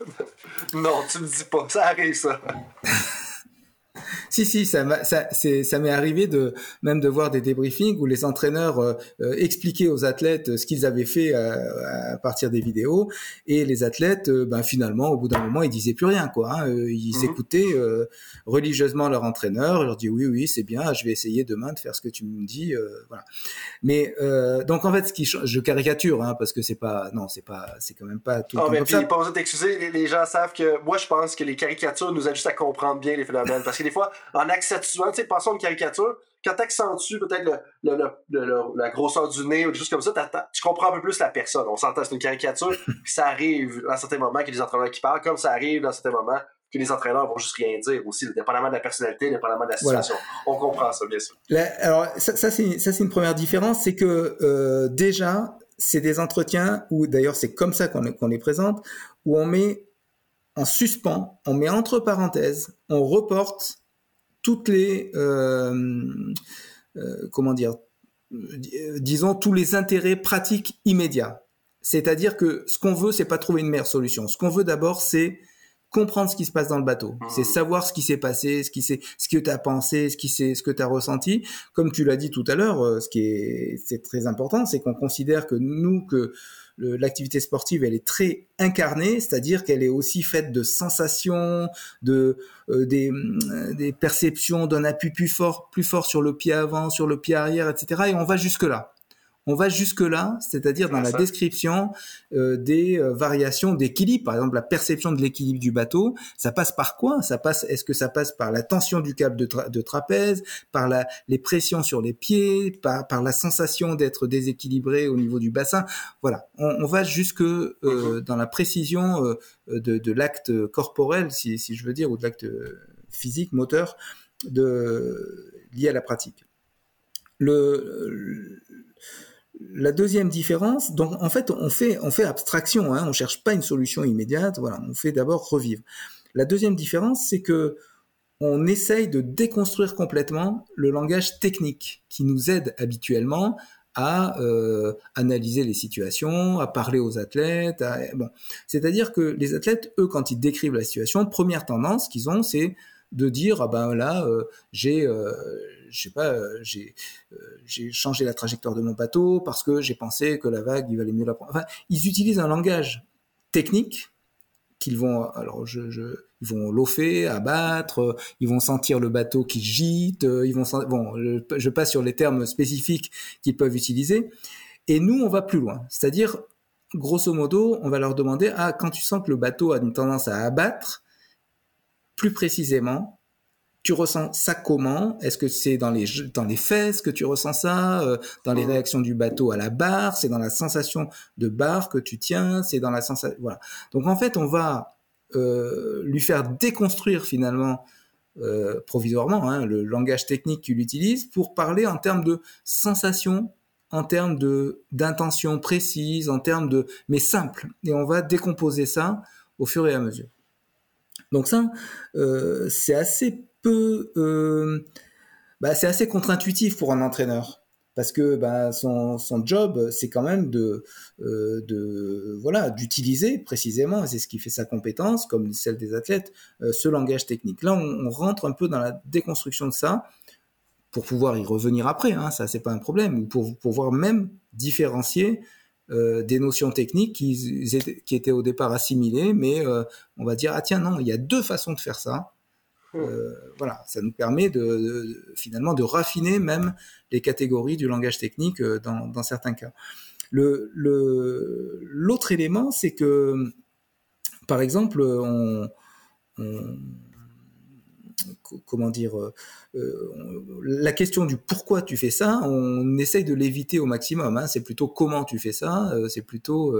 non, tu me dis pas, ça arrive ça. Si, si, ça, ça, ça m'est arrivé de même de voir des débriefings où les entraîneurs euh, euh, expliquaient aux athlètes ce qu'ils avaient fait euh, à, partir des vidéos et les athlètes, ben finalement, au bout d'un moment, ils disaient plus rien, quoi. Hein. ils mhm. écoutaient religieusement leur entraîneur, ils leur disaient oui, oui, c'est bien, je vais essayer demain de faire ce que tu me dis, voilà. Mais donc en fait, ce qui je caricature, hein, parce que c'est pas, non, c'est pas, c'est quand même pas tout. Oh, mais puis, pas besoin d'excuser, les, gens savent que moi, je pense que les caricatures nous aident juste à comprendre bien les phénomènes, parce que des fois en accentuant, tu sais, passons une caricature, quand tu accentues peut-être la grosseur du nez ou des choses comme ça, tu comprends un peu plus la personne. On s'entend, c'est une caricature, puis ça arrive à certains moments qu'il y a des entraîneurs qui parlent, comme ça arrive dans certains moments que les entraîneurs vont juste rien dire aussi, dépendamment de la personnalité, dépendamment de la situation. On comprend ça, bien sûr. alors, ça, ça c'est une première différence, c'est que euh, déjà, c'est des entretiens où, d'ailleurs, c'est comme ça qu'on les présente, où on met en suspens, on met entre parenthèses, on reporte toutes les euh, euh, comment dire euh, disons tous les intérêts pratiques immédiats. C'est-à-dire que ce qu'on veut, c'est pas trouver une meilleure solution. Ce qu'on veut d'abord, c'est comprendre ce qui se passe dans le bateau. Mmh. C'est savoir ce qui s'est passé, ce qui ce que tu as pensé, ce qui ce que tu as ressenti. Comme tu l'as dit tout à l'heure, ce qui est, c'est très important, c'est qu'on considère que nous, que l'activité sportive, elle est très incarnée, c'est-à-dire qu'elle est aussi faite de sensations, de euh, des, euh, des, perceptions d'un appui plus fort, plus fort sur le pied avant, sur le pied arrière, etc. Et on va jusque là on va jusque-là, c'est-à-dire dans la description euh, des euh, variations d'équilibre, par exemple la perception de l'équilibre du bateau, ça passe par quoi? Ça passe, est-ce que ça passe par la tension du câble de, trapèze, par la, les pressions sur les pieds, par, la sensation d'être déséquilibré au niveau du bassin? Voilà, on, va jusque euh, mhm. dans la précision de, l'acte corporel, si, si, je veux dire, ou de l'acte physique, moteur, de, lié à la pratique. Le, la deuxième différence, donc en fait, on fait, on fait abstraction, hein, on cherche pas une solution immédiate, voilà, on fait d'abord revivre. La deuxième différence, c'est que on essaye de déconstruire complètement le langage technique qui nous aide habituellement à euh, analyser les situations, à parler aux athlètes. bon, c'est-à-dire que les athlètes, eux, quand ils décrivent la situation, première tendance qu'ils ont, c'est de dire ah ben là euh, j'ai euh, je sais pas euh, j'ai j'ai changé la trajectoire de mon bateau parce que j'ai pensé que la vague il valait mieux la prendre. Enfin ils utilisent un langage technique qu'ils vont alors je, je ils vont lofer, abattre, ils vont sentir le bateau qui gîte, ils vont bon je, je passe sur les termes spécifiques qu'ils peuvent utiliser. Et nous on va plus loin. C'est-à-dire grosso modo on va leur demander ah quand tu sens que le bateau a une tendance à abattre plus précisément, tu ressens ça comment? Est-ce que c'est dans les dans les fesses que tu ressens ça euh, Dans les réactions du bateau à la barre? C'est dans la sensation de barre que tu tiens C'est dans la sensation voilà. Donc en fait, on va euh, lui faire déconstruire finalement euh, provisoirement hein, le langage technique qu'il utilise pour parler en termes de sensation, en termes de d'intention précise, en termes de mais simple. Et on va décomposer ça au fur et à mesure. Donc ça, euh, c'est assez peu, euh, bah, c'est assez contre-intuitif pour un entraîneur. parce que ben, son, job, c'est quand même de, euh, de voilà d'utiliser précisément, et c'est ce qui fait sa compétence, comme celle des athlètes, ce langage technique. Là, on, on, rentre un peu dans la déconstruction de ça pour pouvoir y revenir après, hein, ça c'est pas un problème, ou pour pouvoir même différencier euh, des notions techniques qui, qui, étaient au départ assimilées, mais euh, on va dire ah tiens non, il y a deux façons de faire ça. Hmm. Euh, voilà, ça nous permet de, de, finalement de raffiner même les catégories du langage technique dans, dans certains cas. Le l'autre élément, c'est que par exemple, on, on comment dire, euh, euh, la question du pourquoi tu fais ça, on essaye de l'éviter au maximum. Hein. C'est plutôt comment tu fais ça, euh, c'est plutôt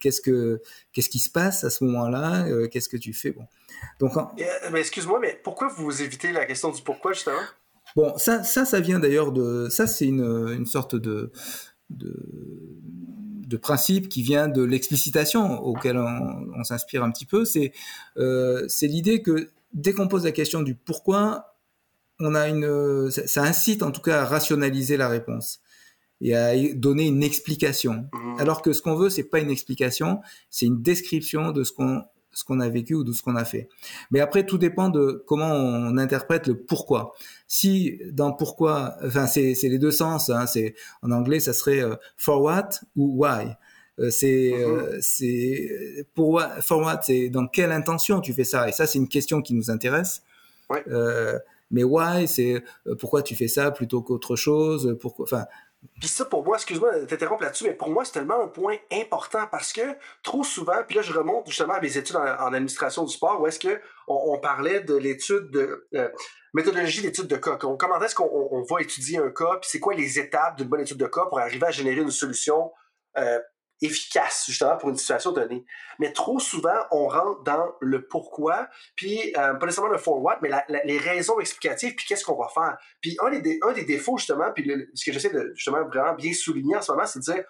qu'est-ce que qu'est-ce qui se passe à ce moment-là, qu'est-ce que tu fais. Bon, donc. mais excuse-moi, mais pourquoi vous évitez la question du pourquoi justement? Bon, ça, ça, ça vient d'ailleurs de, ça, c'est une, une sorte de, de de principe qui vient de l'explicitation auquel on, on s'inspire un petit peu, c'est euh, c'est l'idée que dès qu'on pose la question du pourquoi, on a une, ça, incite en tout cas à rationaliser la réponse et à donner une explication. Mmh. Alors que ce qu'on veut, c'est pas une explication, c'est une description de ce qu'on ce qu'on a vécu ou de ce qu'on a fait. Mais après, tout dépend de comment on interprète le pourquoi. Si dans pourquoi, enfin, c'est les deux sens. Hein, c'est en anglais, ça serait euh, for what ou why. Euh, c'est euh, c'est pour for what c'est dans quelle intention tu fais ça? Et ça c'est une question qui nous intéresse ouais. euh, mais why c'est pourquoi tu fais ça plutôt qu'autre chose? Pourquoi enfin puis ça, pour moi, excuse-moi de t'interrompre là-dessus, mais pour moi, c'est tellement un point important parce que trop souvent, puis là, je remonte justement à mes études en, en administration du sport, où est-ce que on, on, parlait de l'étude de euh, méthodologie d'étude de cas. Comment est-ce qu'on on va étudier un cas, puis c'est quoi les étapes d'une bonne étude de cas pour arriver à générer une solution euh, efficace justement pour une situation donnée. Mais trop souvent, on rentre dans le pourquoi, puis euh, pas nécessairement le for what, mais les raisons explicatives, puis qu'est-ce qu'on va faire. Puis un des, un des défauts justement, puis ce que j'essaie de justement vraiment bien souligner en ce moment, c'est de dire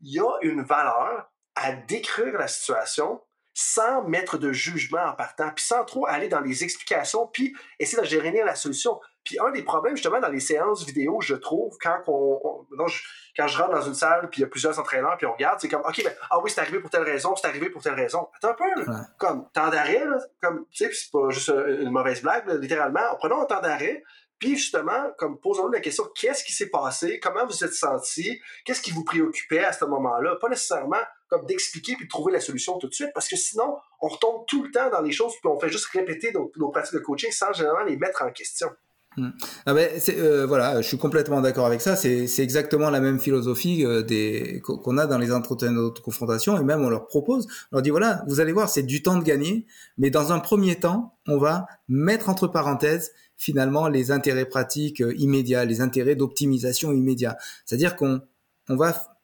il y a une valeur à décrire la situation sans mettre de jugement en partant, puis sans trop aller dans les explications, puis essayer de gérer la solution. Puis un des problèmes, justement, dans les séances vidéo, je trouve, quand, on, on non, je, quand je rentre dans une salle, puis il y a plusieurs entraîneurs, puis on regarde, c'est comme, OK, ben, ah oui, c'est arrivé pour telle raison, c'est arrivé pour telle raison. Attends un peu, là. Ouais. Comme, temps d'arrêt, là, comme, tu sais, c'est pas juste une mauvaise blague, là, littéralement. Prenons un temps d'arrêt, puis justement, comme posons-nous la question, qu'est-ce qui s'est passé? Comment vous êtes senti? Qu'est-ce qui vous préoccupait à ce moment-là? Pas nécessairement comme d'expliquer puis de trouver la solution tout de suite, parce que sinon, on retombe tout le temps dans les choses, puis on fait juste répéter nos, nos pratiques de coaching sans généralement les mettre en question. Mmh. Ah ben, euh, voilà, je suis complètement d'accord avec ça. C'est exactement la même philosophie euh, des qu'on a dans les entretiens de confrontation et même on leur propose, on leur dit voilà, vous allez voir, c'est du temps de gagner, mais dans un premier temps, on va mettre entre parenthèses finalement les intérêts pratiques euh, immédiats, les intérêts d'optimisation immédiats. C'est-à-dire qu'on on va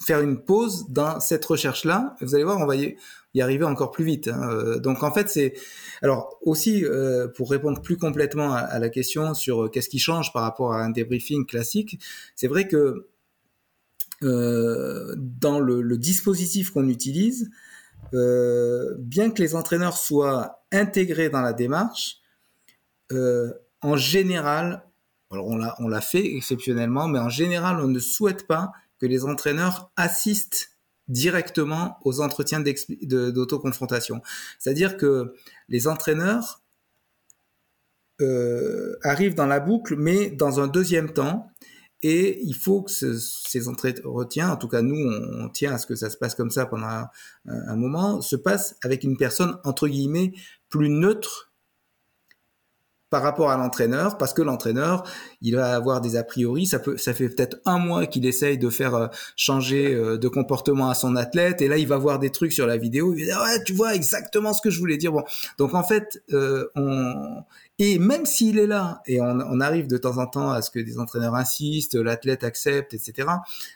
faire une pause dans cette recherche-là. Vous allez voir, on va y, y arriver encore plus vite. Hein. Euh, donc en fait, c'est alors aussi euh, pour répondre plus complètement à, la question sur euh, qu'est-ce qui change par rapport à un débriefing classique, c'est vrai que dans le, le dispositif qu'on utilise, bien que les entraîneurs soient intégrés dans la démarche, en général, alors on l'a fait exceptionnellement, mais en général, on ne souhaite pas que les entraîneurs assistent directement aux entretiens d'autoconfrontation. C'est-à-dire que les entraîneurs euh, arrivent dans la boucle, mais dans un deuxième temps, et il faut que ce, ces entretiens, en tout cas nous, on, on, tient à ce que ça se passe comme ça pendant un, un moment, se passe avec une personne, entre guillemets, plus neutre par rapport à l'entraîneur, parce que l'entraîneur, il va avoir des a priori. Ça peut, ça fait peut-être un mois qu'il essaye de faire euh, changer euh, de comportement à son athlète, et là, il va voir des trucs sur la vidéo. Il va dire ouais, tu vois exactement ce que je voulais dire. Bon, donc en fait, euh, on et même s'il est là, et on, arrive de temps en temps à ce que des entraîneurs insistent, l'athlète accepte, etc.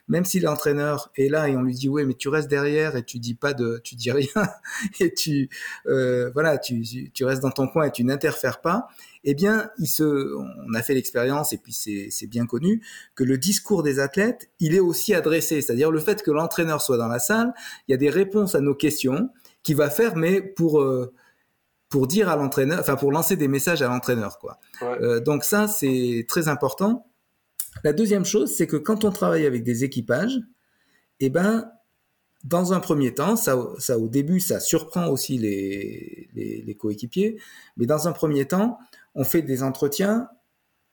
Même si l'entraîneur est là et on lui dit ouais, mais tu restes derrière et tu dis pas de, tu dis rien et tu, euh, voilà, tu restes dans ton coin et tu n'interfères pas eh bien, il se, on a fait l'expérience et puis c'est bien connu que le discours des athlètes, il est aussi adressé, c'est-à-dire le fait que l'entraîneur soit dans la salle, il y a des réponses à nos questions qui va faire, mais pour euh, pour dire à l'entraîneur, enfin pour lancer des messages à l'entraîneur, quoi. Ouais. Euh, donc ça, c'est très important. La deuxième chose, c'est que quand on travaille avec des équipages, eh ben, dans un premier temps, ça, ça au début, ça surprend aussi les, les, les coéquipiers, mais dans un premier temps, on fait des entretiens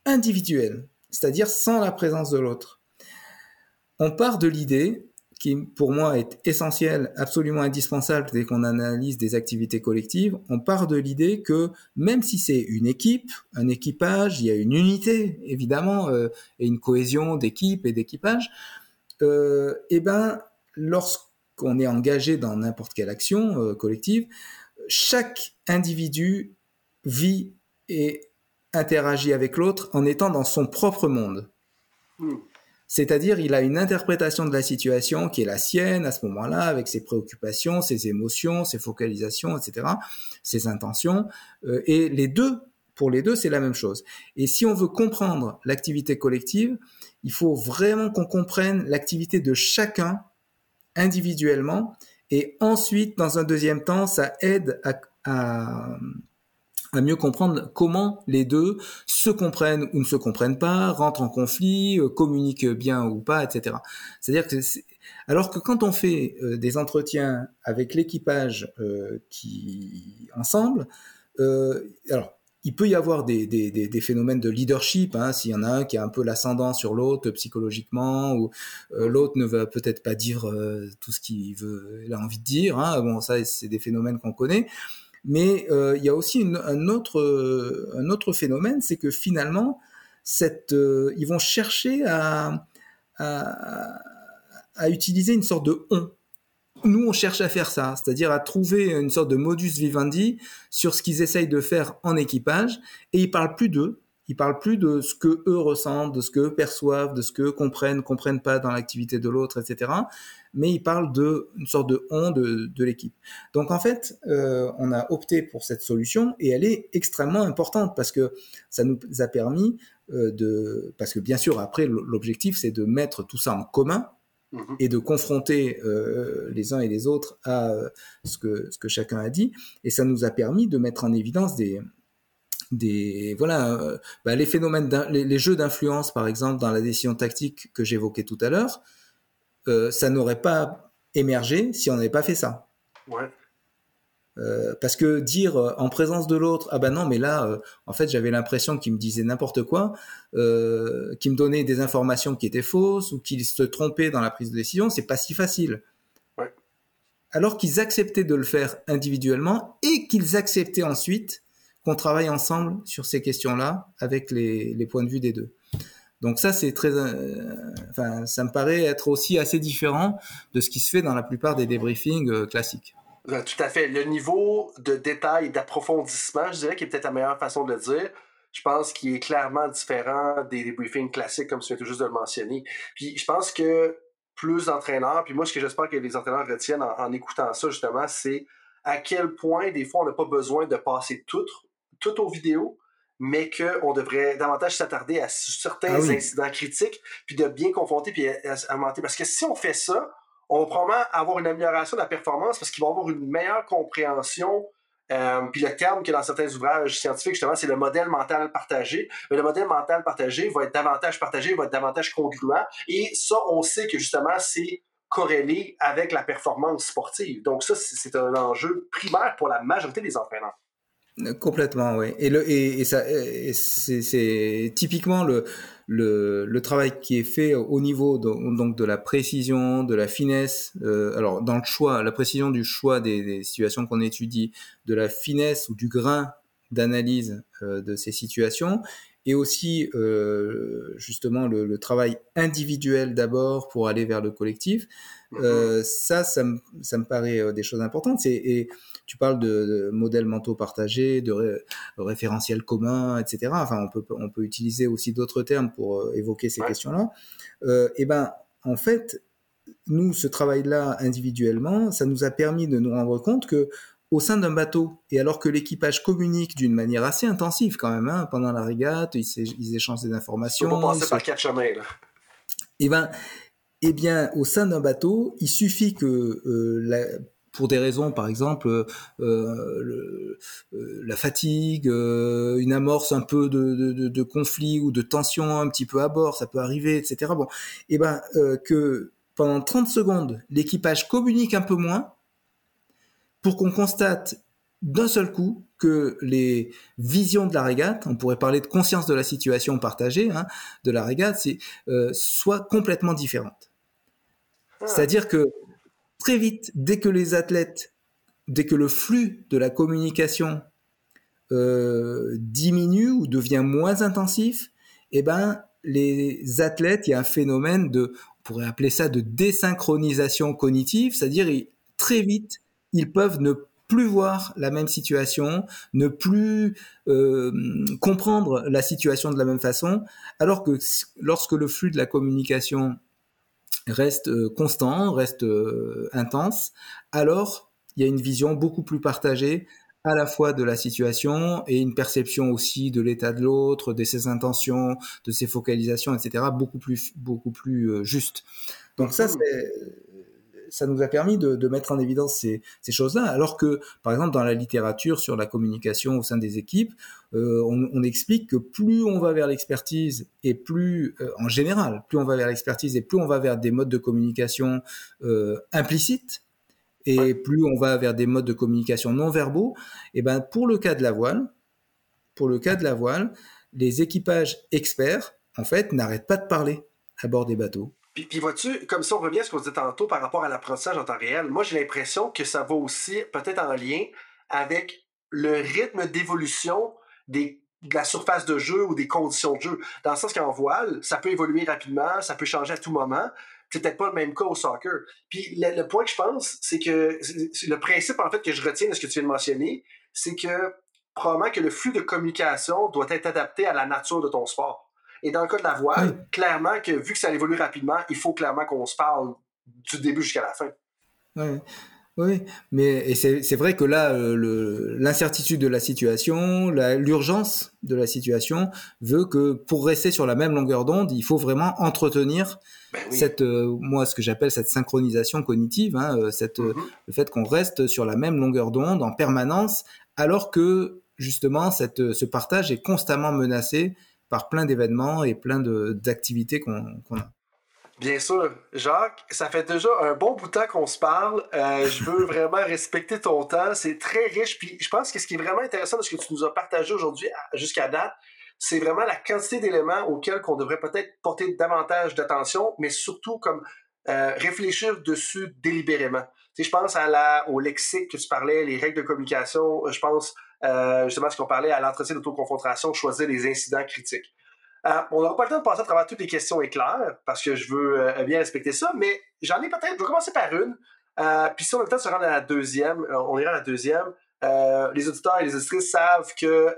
individuels, c'est-à-dire sans la présence de l'autre. On part de l'idée qui pour moi est essentielle, absolument indispensable dès qu'on analyse des activités collectives, on part de l'idée que même si c'est une équipe, un équipage, il y a une unité évidemment euh, et une cohésion d'équipe et d'équipage, euh, et eh ben lorsqu'on est engagé dans n'importe quelle action euh, collective, chaque individu vit et interagit avec l'autre en étant dans son propre monde. Hmm. C'est-à-dire, il a une interprétation de la situation qui est la sienne à ce moment-là, avec ses préoccupations, ses émotions, ses focalisations, etc., ses intentions. Euh, et les deux, pour les deux, c'est la même chose. Et si on veut comprendre l'activité collective, il faut vraiment qu'on comprenne l'activité de chacun individuellement. Et ensuite, dans un deuxième temps, ça aide à à mieux comprendre comment les deux se comprennent ou ne se comprennent pas, rentrent en conflit, euh, communiquent bien ou pas, etc. C'est-à-dire que alors que quand on fait euh, des entretiens avec l'équipage euh, qui ensemble, alors il peut y avoir des, des, des, phénomènes de leadership, hein, s'il y en a un qui a un peu l'ascendant sur l'autre psychologiquement, ou l'autre ne va peut-être pas dire tout ce qu'il veut, il a envie de dire. Hein, bon, ça c'est des phénomènes qu'on connaît. Mais euh, il y a aussi un, autre, euh, un autre phénomène, c'est que finalement, euh, ils vont chercher à, utiliser une sorte de on. Nous, on cherche à faire ça, c'est-à-dire à trouver une sorte de modus vivendi sur ce qu'ils essayent de faire en équipage, et ils parlent plus d'eux, ils parlent plus de ce que eux ressentent, de ce que eux perçoivent, de ce que comprennent, comprennent pas dans l'activité de l'autre, etc mais il parle de une sorte de on de, de l'équipe. Donc en fait, euh, on a opté pour cette solution et elle est extrêmement importante parce que ça nous a permis euh, de, parce que bien sûr après l'objectif c'est de mettre tout ça en commun mhm. et de confronter euh, les uns et les autres à ce que ce que chacun a dit et ça nous a permis de mettre en évidence des des voilà euh, bah, les phénomènes les, les, jeux d'influence par exemple dans la décision tactique que j'évoquais tout à l'heure euh, ça n'aurait pas émergé si on n'avait pas fait ça. Ouais. Euh, parce que dire en présence de l'autre, ah ben non, mais là, en fait, j'avais l'impression qu'il me disait n'importe quoi, qu'il me donnait des informations qui étaient fausses ou qu'il se trompait dans la prise de décision, c'est pas si facile. Ouais. Alors qu'ils acceptaient de le faire individuellement et qu'ils acceptaient ensuite qu'on travaille ensemble sur ces questions-là avec les, points de vue des deux. Donc ça, c'est très, euh, enfin, ça me paraît être aussi assez différent de ce qui se fait dans la plupart des débriefings euh, classiques. Tout à fait. Le niveau de détail d'approfondissement, je dirais, qui est peut-être la meilleure façon de le dire, je pense qu'il est clairement différent des débriefings classiques, comme tu viens tout juste de le mentionner. Puis je pense que plus d'entraîneurs, puis moi, ce que j'espère que les entraîneurs retiennent en, en écoutant ça, justement, c'est à quel point, des fois, on n'a pas besoin de passer tout, tout aux vidéos, mais qu'on devrait davantage s'attarder à certains ah incidents critiques, puis de bien confronter, puis à, monter. Parce que si on fait ça, on va probablement avoir une amélioration de la performance parce qu'il va avoir une meilleure compréhension. Euh, puis le terme que dans certains ouvrages scientifiques, justement, c'est le modèle mental partagé. Mais le modèle mental partagé va être davantage partagé, va être davantage congruent. Et ça, on sait que justement, c'est corrélé avec la performance sportive. Donc ça, c'est un enjeu primaire pour la majorité des entraîneurs. Complètement, oui. Et, le, et, et ça, c'est typiquement le, le, le, travail qui est fait au niveau de, donc de la précision, de la finesse. Euh, alors dans le choix, la précision du choix des, des situations qu'on étudie, de la finesse ou du grain d'analyse euh, de ces situations, et aussi euh, justement le, le, travail individuel d'abord pour aller vers le collectif. Euh, ça, ça me, ça me paraît euh, des choses importantes. Et, tu parles de, modèles mentaux partagés, de référentiels communs, etc. Enfin, on peut, on peut utiliser aussi d'autres termes pour euh, évoquer ces questions-là. Euh, et ben, en fait, nous, ce travail-là individuellement, ça nous a permis de nous rendre compte que au sein d'un bateau, et alors que l'équipage communique d'une manière assez intensive quand même, hein, pendant la régate, ils, ils échangent des informations. On passer par chemins, là. Et ben, eh bien, au sein d'un bateau, il suffit que euh, la, pour des raisons, par exemple, euh, euh, la fatigue, une amorce un peu de, conflit ou de tension un petit peu à bord, ça peut arriver, etc. Bon, et eh ben que pendant 30 secondes, l'équipage communique un peu moins pour qu'on constate d'un seul coup que les visions de la régate, on pourrait parler de conscience de la situation partagée hein, de la régate, soient complètement différentes. Ah. C'est-à-dire que très vite, dès que les athlètes, dès que le flux de la communication euh, diminue ou devient moins intensif, eh ben, les athlètes, il y a un phénomène de, on pourrait appeler ça de désynchronisation cognitive, c'est-à-dire très vite, ils peuvent ne plus voir la même situation, ne plus euh, comprendre la situation de la même façon, alors que lorsque le flux de la communication reste euh, constant, reste euh, intense, alors il y a une vision beaucoup plus partagée à la fois de la situation et une perception aussi de l'état de l'autre, de ses intentions, de ses focalisations, etc., beaucoup plus, beaucoup plus euh, juste. Donc ça, c'est ça nous a permis de, mettre en évidence ces, choses-là, alors que, par exemple, dans la littérature sur la communication au sein des équipes, euh, on, explique que plus on va vers l'expertise et plus, euh, en général, plus on va vers l'expertise et plus on va vers des modes de communication euh, implicites, et plus on va vers des modes de communication non verbaux, et ben pour le cas de la voile, pour le cas de la voile, les équipages experts, en fait, n'arrêtent pas de parler à bord des bateaux. Puis, vois-tu, comme ça, on revient à ce qu'on disait tantôt par rapport à l'apprentissage en temps réel. Moi, j'ai l'impression que ça va aussi peut-être en lien avec le rythme d'évolution de la surface de jeu ou des conditions de jeu. Dans le sens qu'en voile, ça peut évoluer rapidement, ça peut changer à tout moment. C'est peut-être pas le même cas au soccer. Puis le, le point que je pense, c'est que le principe en fait que je retiens de ce que tu viens de mentionner, c'est que probablement que le flux de communication doit être adapté à la nature de ton sport. Et dans le cas de la voile, clairement que vu que ça évolue rapidement, il faut clairement qu'on se parle du début jusqu'à la fin. Oui, oui, mais c'est vrai que là, euh, l'incertitude de la situation, l'urgence de la situation veut que pour rester sur la même longueur d'onde, il faut vraiment entretenir ben cette, euh, moi, ce que j'appelle cette synchronisation cognitive, hein, euh, cette, mm-hmm. le fait qu'on reste sur la même longueur d'onde en permanence, alors que justement, cette, ce partage est constamment menacé par plein d'événements et plein d'activités qu'on a. Bien sûr. Jacques, ça fait déjà un bon bout de temps qu'on se parle. Euh, je veux vraiment respecter ton temps. C'est très riche. Puis je pense que ce qui est vraiment intéressant de ce que tu nous as partagé aujourd'hui jusqu'à date, c'est vraiment la quantité d'éléments auxquels on devrait peut-être porter davantage d'attention, mais surtout comme euh, réfléchir dessus délibérément. Tu sais, je pense à la, au lexique que tu parlais, les règles de communication. Je pense euh, justement, ce qu'on parlait à l'entretien d'autoconfrontation, choisir les incidents critiques. Euh, on n'aura pas le temps de passer à travers toutes les questions éclairs parce que je veux euh, bien respecter ça, mais j'en ai peut-être. Je vais commencer par une. puis si on a le temps de se rendre à la deuxième, on ira à la deuxième. les auditeurs et les auditrices savent que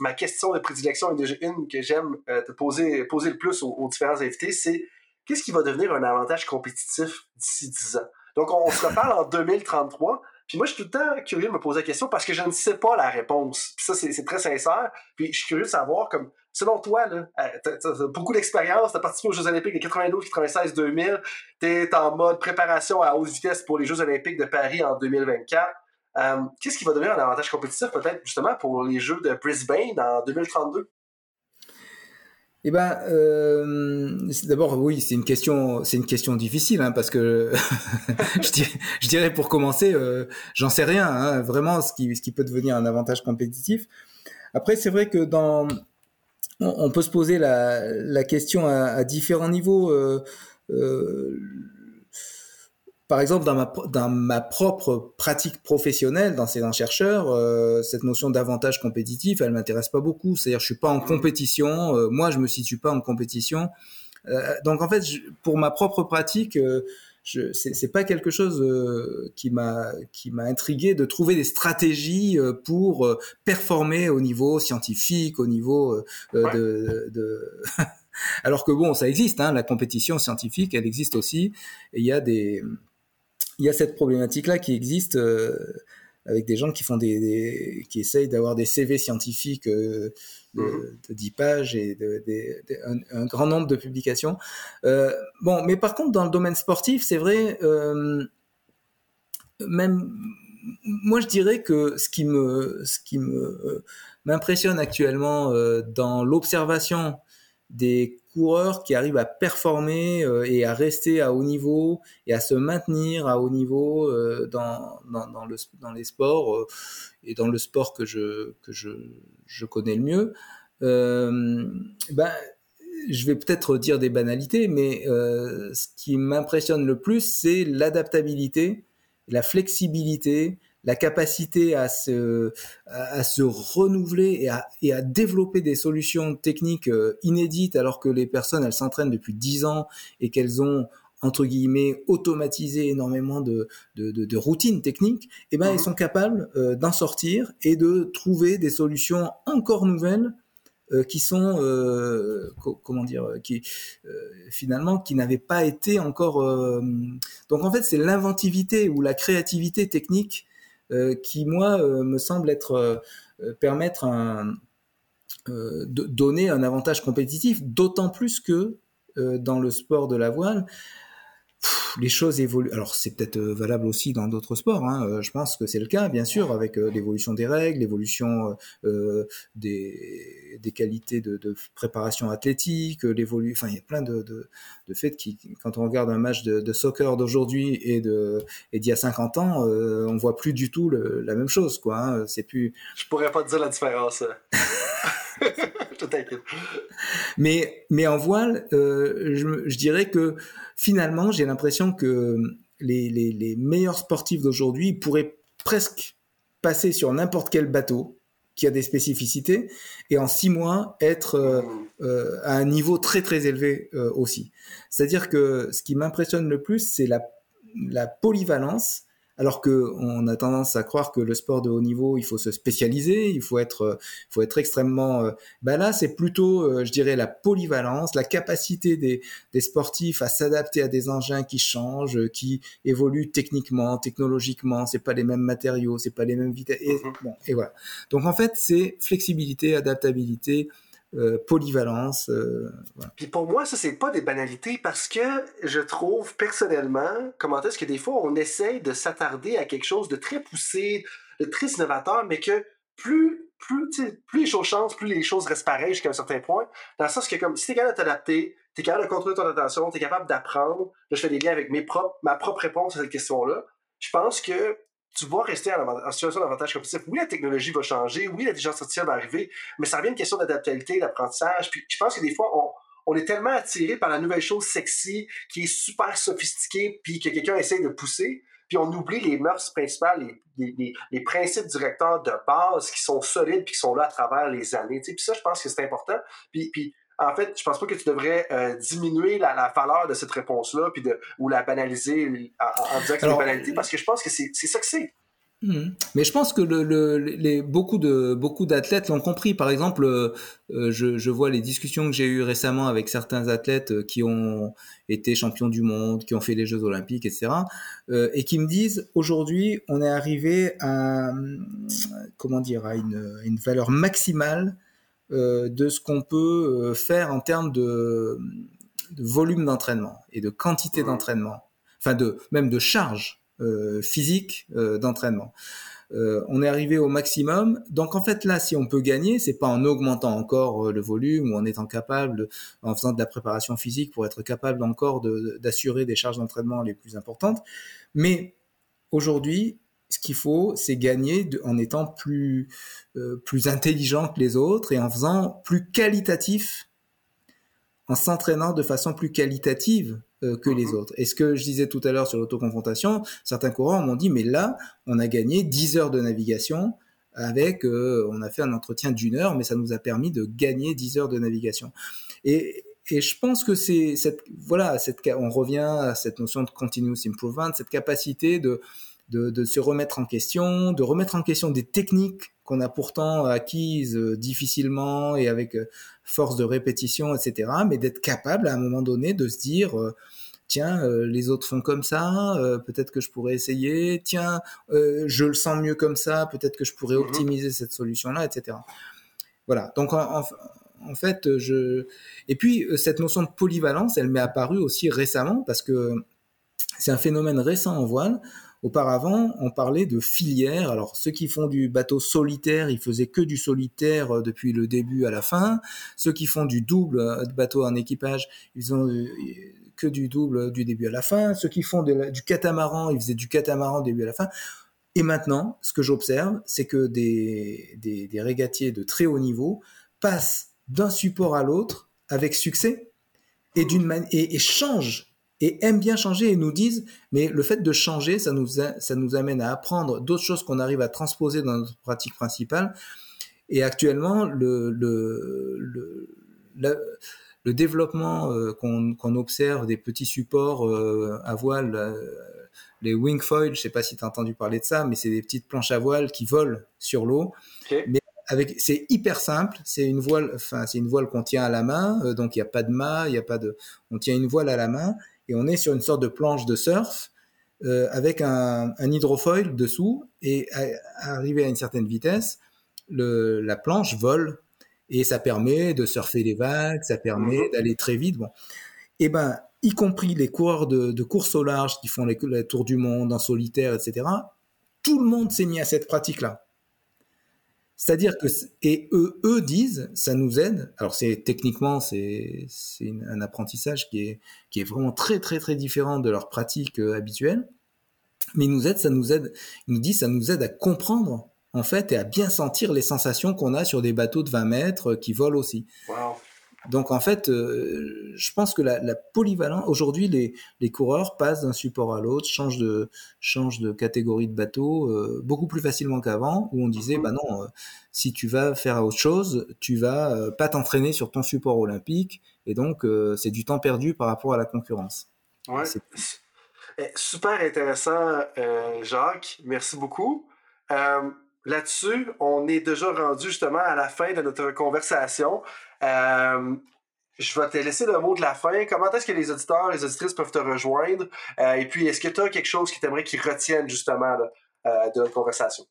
ma question de prédilection est déjà une que j'aime te poser, poser le plus aux, différents invités, c'est qu'est-ce qui va devenir un avantage compétitif d'ici 10 ans? Donc, on se reparle en 2033. Puis moi, je suis tout le temps curieux de me poser la question parce que je ne sais pas la réponse. Puis ça, c'est très sincère. Puis je suis curieux de savoir, comme, selon toi, là, euh, tu as, beaucoup d'expérience, tu as participé aux Jeux Olympiques de 92, 96, 2000. Tu es en mode préparation à haute vitesse pour les Jeux Olympiques de Paris en 2024. Euh, qu'est-ce qui va devenir un avantage compétitif, peut-être, justement, pour les Jeux de Brisbane en 2032? Eh ben, euh, d'abord, oui, c'est une question, c'est une question difficile, hein, parce que je, dirais, pour commencer, euh, j'en sais rien, hein, vraiment, ce qui, ce qui peut devenir un avantage compétitif. Après, c'est vrai que dans, on, peut se poser la, la question à, à différents niveaux. Euh, euh par exemple, dans ma, dans ma propre pratique professionnelle d'enseignant-chercheur, euh, cette notion d'avantage compétitif, elle m'intéresse pas beaucoup. C'est-à-dire, je suis pas en mmh. compétition. Euh, moi, je me situe pas en compétition. Euh, donc, en fait, pour ma propre pratique, euh, je, c'est pas quelque chose euh, qui m'a qui m'a intrigué de trouver des stratégies pour performer au niveau scientifique, au niveau de, de alors que bon, ça existe, hein, la compétition scientifique, elle existe aussi. Et il y a des il y a cette problématique-là qui existe euh, avec des gens qui font des, qui essayent d'avoir des CV scientifiques euh, de, 10 mhm. pages et de, un, grand nombre de publications. Euh, bon, mais par contre, dans le domaine sportif, c'est vrai, même moi, je dirais que ce qui me, ce qui me m'impressionne actuellement dans l'observation des coureurs qui arrivent à performer et à rester à haut niveau et à se maintenir à haut niveau dans, dans, dans, le, dans les sports et dans le sport que je, que je, je connais le mieux, euh, ben, je vais peut-être dire des banalités, mais euh, ce qui m'impressionne le plus, c'est l'adaptabilité, la flexibilité, la capacité à se, à, se renouveler et à, et à, développer des solutions techniques euh, inédites alors que les personnes, elles s'entraînent depuis 10 ans et qu'elles ont entre guillemets automatisé énormément de, de, de, de routines techniques, et eh ben, ils mhm. sont capables euh, d'en sortir et de trouver des solutions encore nouvelles euh, qui sont euh, comment dire qui euh, finalement qui n'avaient pas été encore donc en fait c'est l'inventivité ou la créativité technique qui moi me semble être permettre un, de donner un avantage compétitif d'autant plus que dans le sport de la voile les choses évoluent. Alors c'est peut-être euh, valable aussi dans d'autres sports. Hein. Euh, je pense que c'est le cas, bien sûr, avec euh, l'évolution des règles, l'évolution des, des, qualités de, de préparation athlétique, l'évolution. Enfin, il y a plein de, de, de, faits qui, quand on regarde un match de, de soccer d'aujourd'hui et de et d'il y a 50 ans, on voit plus du tout le, la même chose, quoi. Hein. C'est plus. Je pourrais pas te dire la différence. mais, en voile, euh, je, dirais que finalement, j'ai l'impression que les, meilleurs sportifs d'aujourd'hui pourraient presque passer sur n'importe quel bateau qui a des spécificités et en six mois être euh, euh, à un niveau très très élevé aussi. C'est-à-dire que ce qui m'impressionne le plus, c'est la polyvalence alors que on a tendance à croire que le sport de haut niveau, il faut se spécialiser, il faut être, euh, il faut être extrêmement. Bah là, c'est plutôt, euh, je dirais, la polyvalence, la capacité des, des sportifs à s'adapter à des engins qui changent, qui évoluent techniquement, technologiquement. C'est pas les mêmes matériaux, c'est pas les mêmes vitesses. Et, mm-hmm. bon, et voilà. Donc en fait, c'est flexibilité, adaptabilité, polyvalence. Euh, Puis pour moi, ça, c'est pas des banalités parce que je trouve personnellement, comment est-ce que des fois, on essaye de s'attarder à quelque chose de très poussé, de très innovateur, mais que plus, plus, plus les choses changent, plus les choses restent pareilles jusqu'à un certain point. Dans le sens que, comme, si t'es capable de t'adapter, t'es capable de contrôler ton attention, t'es capable d'apprendre, je fais des liens avec mes propres, ma propre réponse à cette question-là. Je pense que tu vas rester en, situation d'avantage compétitif. Oui, la technologie va changer, oui, l'intelligence artificielle va arriver, mais ça revient une question d'adaptabilité, d'apprentissage. Puis je pense que des fois, on, est tellement attiré par la nouvelle chose sexy, qui est super sophistiquée, puis que quelqu'un essaie de pousser, puis on oublie les mœurs principales, les, les, les, principes directeurs de base qui sont solides, puis qui sont là à travers les années. Puis ça, je pense que c'est important. Puis, puis en fait, je pense pas que tu devrais euh, diminuer la, la, valeur de cette réponse-là puis de, ou la banaliser en, disant que c'est une banalité parce que je pense que c'est ça que c'est. Hmm. Mais je pense que le, le, les, beaucoup de beaucoup d'athlètes l'ont compris. Par exemple, euh, je, je, vois les discussions que j'ai eues récemment avec certains athlètes euh, qui ont été champions du monde, qui ont fait les Jeux olympiques, etc., euh, et qui me disent aujourd'hui, on est arrivé à comment dire à une, une valeur maximale euh, de ce qu'on peut euh, faire en termes de, volume d'entraînement et de quantité d'entraînement, enfin de même de charge euh, physique d'entraînement. on est arrivé au maximum. Donc en fait là, si on peut gagner, c'est pas en augmentant encore le volume ou en étant capable, en faisant de la préparation physique pour être capable encore d'assurer des charges d'entraînement les plus importantes. Mais aujourd'hui, ce qu'il faut, c'est gagner en étant plus, euh, plus intelligent que les autres et en faisant plus qualitatif, en s'entraînant de façon plus qualitative euh, que les mhm. autres. Et ce que je disais tout à l'heure sur l'autoconfrontation, certains coureurs m'ont dit, mais là, on a gagné 10 heures de navigation avec, euh, on a fait un entretien d'une heure, mais ça nous a permis de gagner 10 heures de navigation. Et, et je pense que c'est cette, voilà, cette, on revient à cette notion de continuous improvement, cette capacité de, de, se remettre en question, de remettre en question des techniques qu'on a pourtant acquises euh, difficilement et avec euh, force de répétition, etc. Mais d'être capable à un moment donné de se dire, euh, tiens, les autres font comme ça, peut-être que je pourrais essayer, tiens, je le sens mieux comme ça, peut-être que je pourrais mhm. optimiser cette solution-là, etc. Voilà. Donc en, en, fait, je et puis cette notion de polyvalence, elle m'est apparue aussi récemment parce que c'est un phénomène récent en voile Auparavant, on parlait de filières. Alors, ceux qui font du bateau solitaire, ils faisaient que du solitaire depuis le début à la fin. Ceux qui font du double de bateau en équipage, ils ont que du double du début à la fin. Ceux qui font du catamaran, ils faisaient du catamaran début à la fin. Et maintenant, ce que j'observe, c'est que des, des, régatiers de très haut niveau passent d'un support à l'autre avec succès et, et, et changent et aiment bien changer et nous disent, mais le fait de changer, ça nous, ça nous amène à apprendre d'autres choses qu'on arrive à transposer dans notre pratique principale. Et actuellement, le, le, le, le développement euh, qu'on observe des petits supports euh, à voile, euh, les wing foil, je ne sais pas si tu as entendu parler de ça, mais c'est des petites planches à voile qui volent sur l'eau. Mais avec, c'est hyper simple. C'est une voile, enfin, c'est une voile qu'on tient à la main, donc il n'y a pas de mât, il y a pas de, on tient une voile à la main et on est sur une sorte de planche de surf avec un, un, hydrofoil dessous et à, arrivé à une certaine vitesse, le, la planche vole et ça permet de surfer les vagues, ça permet mhm. d'aller très vite. Bon, et eh ben, y compris les coureurs de, de course au large qui font les, les, tours du monde en solitaire, etc. Tout le monde s'est mis à cette pratique-là. C'est-à-dire que et eux, eux disent, ça nous aide. Alors c'est techniquement c'est c'est un apprentissage qui est qui est vraiment très très très différent de leur pratique euh, habituelle, mais ils nous aide, ça nous aide. Ils nous disent, ça nous aide à comprendre en fait, et à bien sentir les sensations qu'on a sur des bateaux de 20 mètres euh, qui volent aussi. Donc en fait, euh, je pense que la, la polyvalence, aujourd'hui, les, les, coureurs passent d'un support à l'autre, changent de, changent de catégorie de bateau euh, beaucoup plus facilement qu'avant, où on disait, mm-hmm. bah non, si tu vas faire autre chose, tu vas pas t'entraîner sur ton support olympique, et donc c'est du temps perdu par rapport à la concurrence. Ouais. Eh, super intéressant, Jacques. Merci beaucoup. Là-dessus, on est déjà rendu justement à la fin de notre conversation. Euh, je vais te laisser le mot de la fin. Comment est-ce que les auditeurs, les auditrices peuvent te rejoindre? Euh, et puis, est-ce que tu as quelque chose qui t'aimerait qu'ils retiennent justement euh, de notre conversation?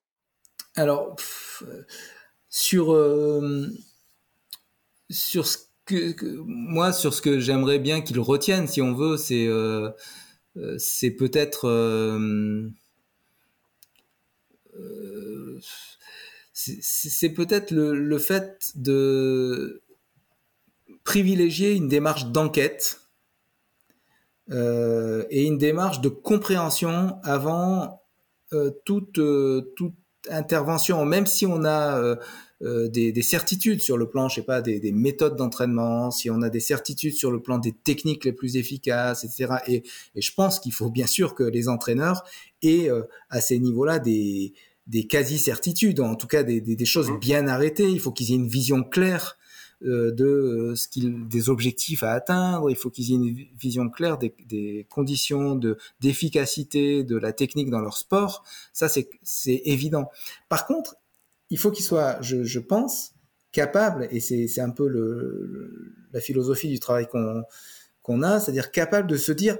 Alors, sur, sur ce que, moi, sur ce que j'aimerais bien qu'ils retiennent, si on veut, c'est c'est peut-être c'est peut-être le, fait de privilégier une démarche d'enquête euh, et une démarche de compréhension avant euh, toute, euh, toute intervention, même si on a des, certitudes sur le plan, je sais pas, des, méthodes d'entraînement, si on a des certitudes sur le plan des techniques les plus efficaces, etc. Et, et je pense qu'il faut bien sûr que les entraîneurs aient à ces niveaux-là des des quasi-certitudes, en tout cas des, des, choses mmh. bien arrêtées. Il faut qu'ils aient une vision claire de euh, ce des objectifs à atteindre. Il faut qu'ils aient une vision claire des, conditions de d'efficacité de la technique dans leur sport. Ça, c'est c'est évident. Par contre, il faut qu'ils soient, je, je pense, capables, et c'est c'est un peu le, la philosophie du travail qu'on qu'on a, c'est-à-dire capable de se dire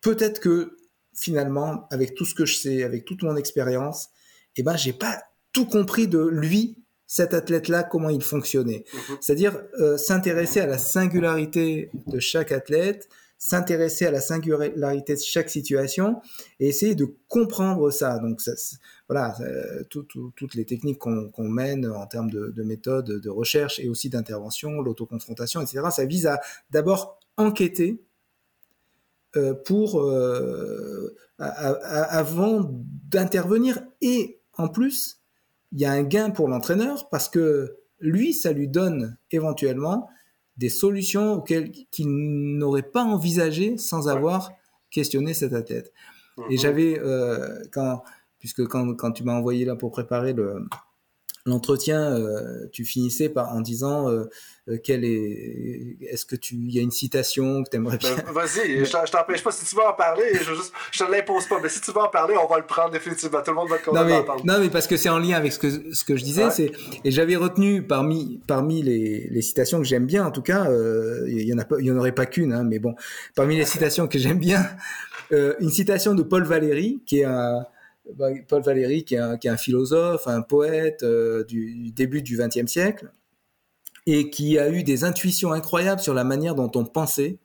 peut-être que finalement, avec tout ce que je sais, avec toute mon expérience, eh ben j'ai pas tout compris de lui, cet athlète-là, comment il fonctionnait. Mhm. C'est-à-dire euh, s'intéresser à la singularité de chaque athlète, s'intéresser à la singularité de chaque situation et essayer de comprendre ça. Donc ça, voilà, toutes les techniques qu'on mène en termes de, de méthodes de recherche et aussi d'intervention, l'autoconfrontation, etc. Ça vise à d'abord enquêter euh, pour euh, avant d'intervenir et en plus, il y a un gain pour l'entraîneur parce que lui, ça lui donne éventuellement des solutions auxquelles qu'il n'aurait pas envisagé sans avoir questionné cet athlète. Et mhm. j'avais, euh, quand, puisque quand, quand tu m'as envoyé là pour préparer le, l'entretien, euh, tu finissais par en disant euh, euh quelle est, est-ce que tu, il y a une citation que tu aimerais bien? Ben, vas-y, je t'empêche pas. Si tu veux en parler, je, juste, je te l'impose pas. Mais si tu veux en parler, on va le prendre définitivement. Tout le monde va te non, mais, non, mais parce que c'est en lien avec ce que ce que je disais, c'est et j'avais retenu parmi parmi les, les citations que j'aime bien, en tout cas, euh, il y en a pas, il y en aurait pas qu'une, hein, mais bon, parmi les citations que j'aime bien, euh, une citation de Paul Valéry qui est un Paul Valéry, qui est un, philosophe, un poète euh, du, début du XXe siècle, et qui a eu des intuitions incroyables sur la manière dont on pensait,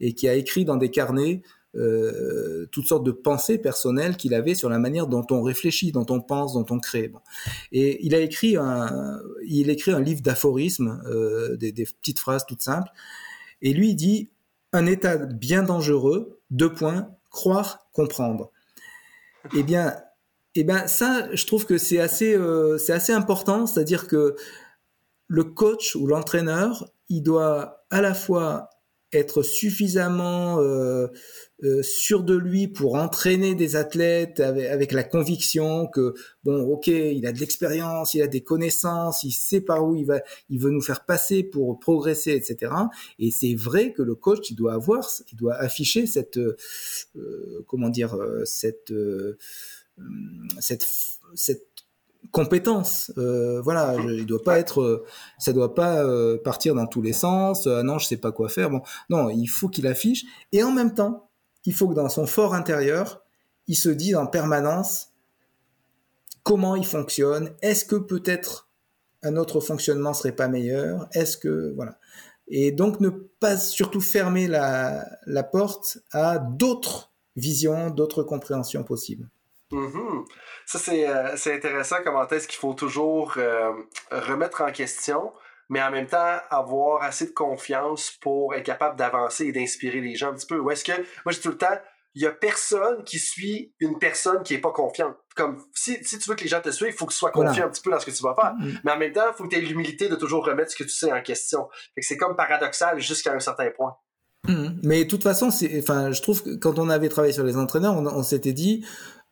et qui a écrit dans des carnets euh, toutes sortes de pensées personnelles qu'il avait sur la manière dont on réfléchit, dont on pense, dont on crée. Et il a écrit un, il écrit un livre d'aphorismes, euh, des, des, petites phrases toutes simples. Et lui, dit un état bien dangereux, deux points, croire, comprendre. Eh bien, eh ben ça, je trouve que c'est assez, euh, c'est assez important, c'est-à-dire que le coach ou l'entraîneur, il doit à la fois être suffisamment euh, euh, sûr de lui pour entraîner des athlètes avec, avec, la conviction que bon ok il a de l'expérience il a des connaissances il sait par où il va il veut nous faire passer pour progresser etc et c'est vrai que le coach il doit avoir il doit afficher cette euh, comment dire euh, cette euh, cette cette compétence. Euh, voilà, je, il doit pas être, euh, ça doit pas euh, partir dans tous les sens. Ah non, je sais pas quoi faire. Bon, non, il faut qu'il affiche. Et en même temps, il faut que dans son fort intérieur, il se dise en permanence comment il fonctionne. Est-ce que peut-être un autre fonctionnement serait pas meilleur? Est-ce que voilà. Et donc ne pas surtout fermer la, la porte à d'autres visions, d'autres compréhensions possibles. Mm-hmm. Ça, c'est, euh, c'est intéressant comment est-ce qu'il faut toujours euh, remettre en question, mais en même temps avoir assez de confiance pour être capable d'avancer et d'inspirer les gens un petit peu. Ou est-ce que, moi, je dis tout le temps, il y a personne qui suit une personne qui est pas confiante. Comme, si, si tu veux que les gens te suivent, il faut que tu sois confiant voilà. un petit peu dans ce que tu vas faire. Mm-hmm. Mais en même temps, il faut que tu aies l'humilité de toujours remettre ce que tu sais en question. Fait que c'est comme paradoxal jusqu'à un certain point. Mmh. Mais de toute façon, c'est, enfin, je trouve que quand on avait travaillé sur les entraîneurs, on, on s'était dit,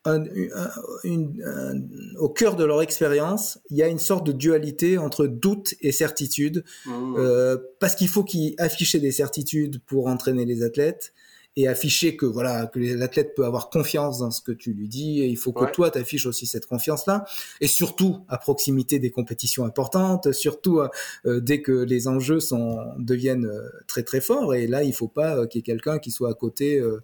un, un, une, un, au cœur de leur expérience, il y a une sorte de dualité entre doute et certitude, mmh. euh, parce qu'il faut qu'ils affichent des certitudes pour entraîner les athlètes et afficher que voilà que l'athlète peut avoir confiance dans ce que tu lui dis et il faut que ouais. toi t'affiches aussi cette confiance là et surtout à proximité des compétitions importantes surtout euh, dès que les enjeux sont deviennent euh, très très forts et là il faut pas euh, qu'il y ait quelqu'un qui soit à côté euh,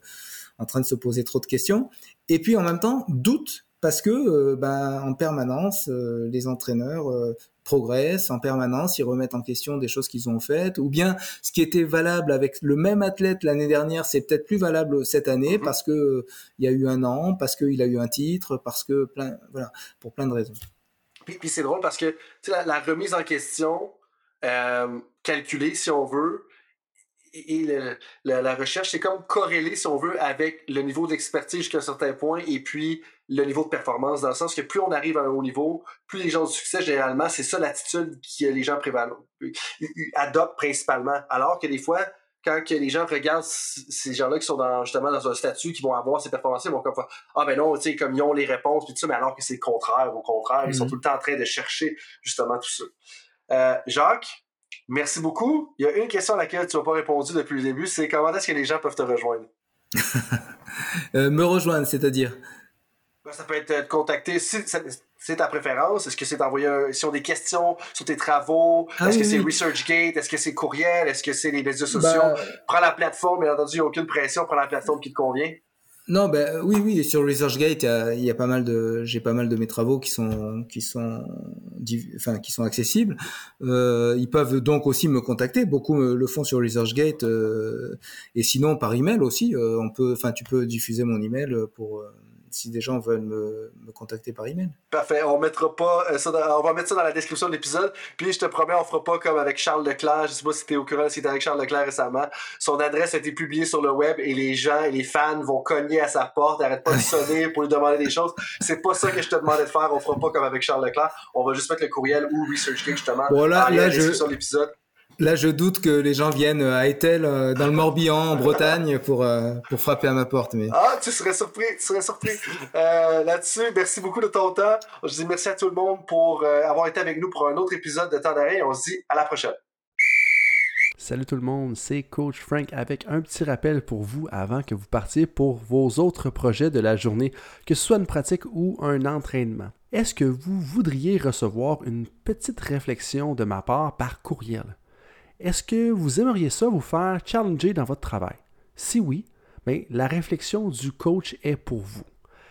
en train de se poser trop de questions et puis en même temps, doute parce que euh, ben, en permanence, euh, les entraîneurs euh, progressent en permanence, ils remettent en question des choses qu'ils ont faites, ou bien ce qui était valable avec le même athlète l'année dernière, c'est peut-être plus valable cette année -hmm. parce que il y a eu un an, parce qu'il a eu un titre, parce que plein, voilà, pour plein de raisons. Puis, puis c'est drôle parce que la, la, remise en question euh, calculée, si on veut, et le, la, la, recherche, c'est comme corrélé, si on veut, avec le niveau d'expertise jusqu'à un certain point et puis le niveau de performance, dans le sens que plus on arrive à un haut niveau, plus les gens ont du succès, généralement, c'est ça l'attitude que les gens prévalent, adoptent principalement. Alors que des fois, quand que les gens regardent ces gens-là qui sont dans, justement dans un statut, qui vont avoir ces performances, ils vont comme ah ben non, tu sais, comme ils ont les réponses, puis tout ça, mais alors que c'est le contraire, au contraire, mm -hmm. ils sont tout le temps en train de chercher justement tout ça. Euh, Jacques, Merci beaucoup. Il y a une question à laquelle tu n'as pas répondu depuis le début, c'est comment est-ce que les gens peuvent te rejoindre? euh, me rejoindre, c'est-à-dire? Ben, ça peut être te contacter, si c'est ta préférence, est-ce que c'est d'envoyer, un, si on des questions sur tes travaux, ah, est-ce oui, que c'est oui. ResearchGate, est-ce que c'est courriel, est-ce que c'est les médias sociaux? Ben... Prends la plateforme, bien entendu, il n'y a aucune pression, prends la plateforme qui te convient. Non, ben oui, oui. Sur ResearchGate, il y a, y a pas mal de, j'ai pas mal de mes travaux qui sont, qui sont, enfin, qui sont accessibles. Euh, ils peuvent donc aussi me contacter. Beaucoup le font sur ResearchGate euh, et sinon par email aussi. Euh, on peut, enfin, tu peux diffuser mon email pour si des gens veulent me, me, contacter par email. Parfait. On mettra pas ça dans, on va mettre ça dans la description de l'épisode. Puis je te promets, on fera pas comme avec Charles Leclerc. Je sais pas si tu es au courant, si tu avec Charles Leclerc récemment. Son adresse a été publiée sur le web et les gens et les fans vont cogner à sa porte, arrête pas de sonner pour lui demander des choses. C'est pas ça que je te demandais de faire. On fera pas comme avec Charles Leclerc. On va juste mettre le courriel ou ResearchGate justement bon, là, dans la description de l'épisode. Là, je doute que les gens viennent à Etel, euh, dans le Morbihan, en Bretagne, pour, euh, pour frapper à ma porte. Mais... Ah, tu serais surpris, tu serais surpris. Euh, Là-dessus, merci beaucoup de ton temps. Je dis merci à tout le monde pour euh, avoir été avec nous pour un autre épisode de Temps d'arrêt. On se dit à la prochaine. Salut tout le monde, c'est Coach Frank avec un petit rappel pour vous avant que vous partiez pour vos autres projets de la journée, que ce soit une pratique ou un entraînement. Est-ce que vous voudriez recevoir une petite réflexion de ma part par courriel? Est-ce que vous aimeriez ça vous faire challenger dans votre travail? Si oui, bien, la réflexion du coach est pour vous.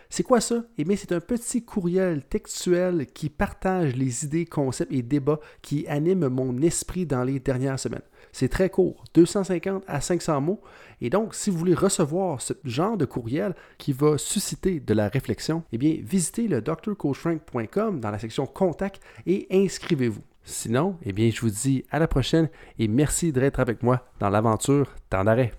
C'est quoi ça? Eh bien, c'est un petit courriel textuel qui partage les idées, concepts et débats qui animent mon esprit dans les dernières semaines. C'est très court, 250 à 500 mots. Et donc, si vous voulez recevoir ce genre de courriel qui va susciter de la réflexion, eh bien, visitez le drcoachfrank.com dans la section Contact et inscrivez-vous. Sinon, eh bien, je vous dis à la prochaine et merci d'être avec moi dans l'aventure Temps d'arrêt.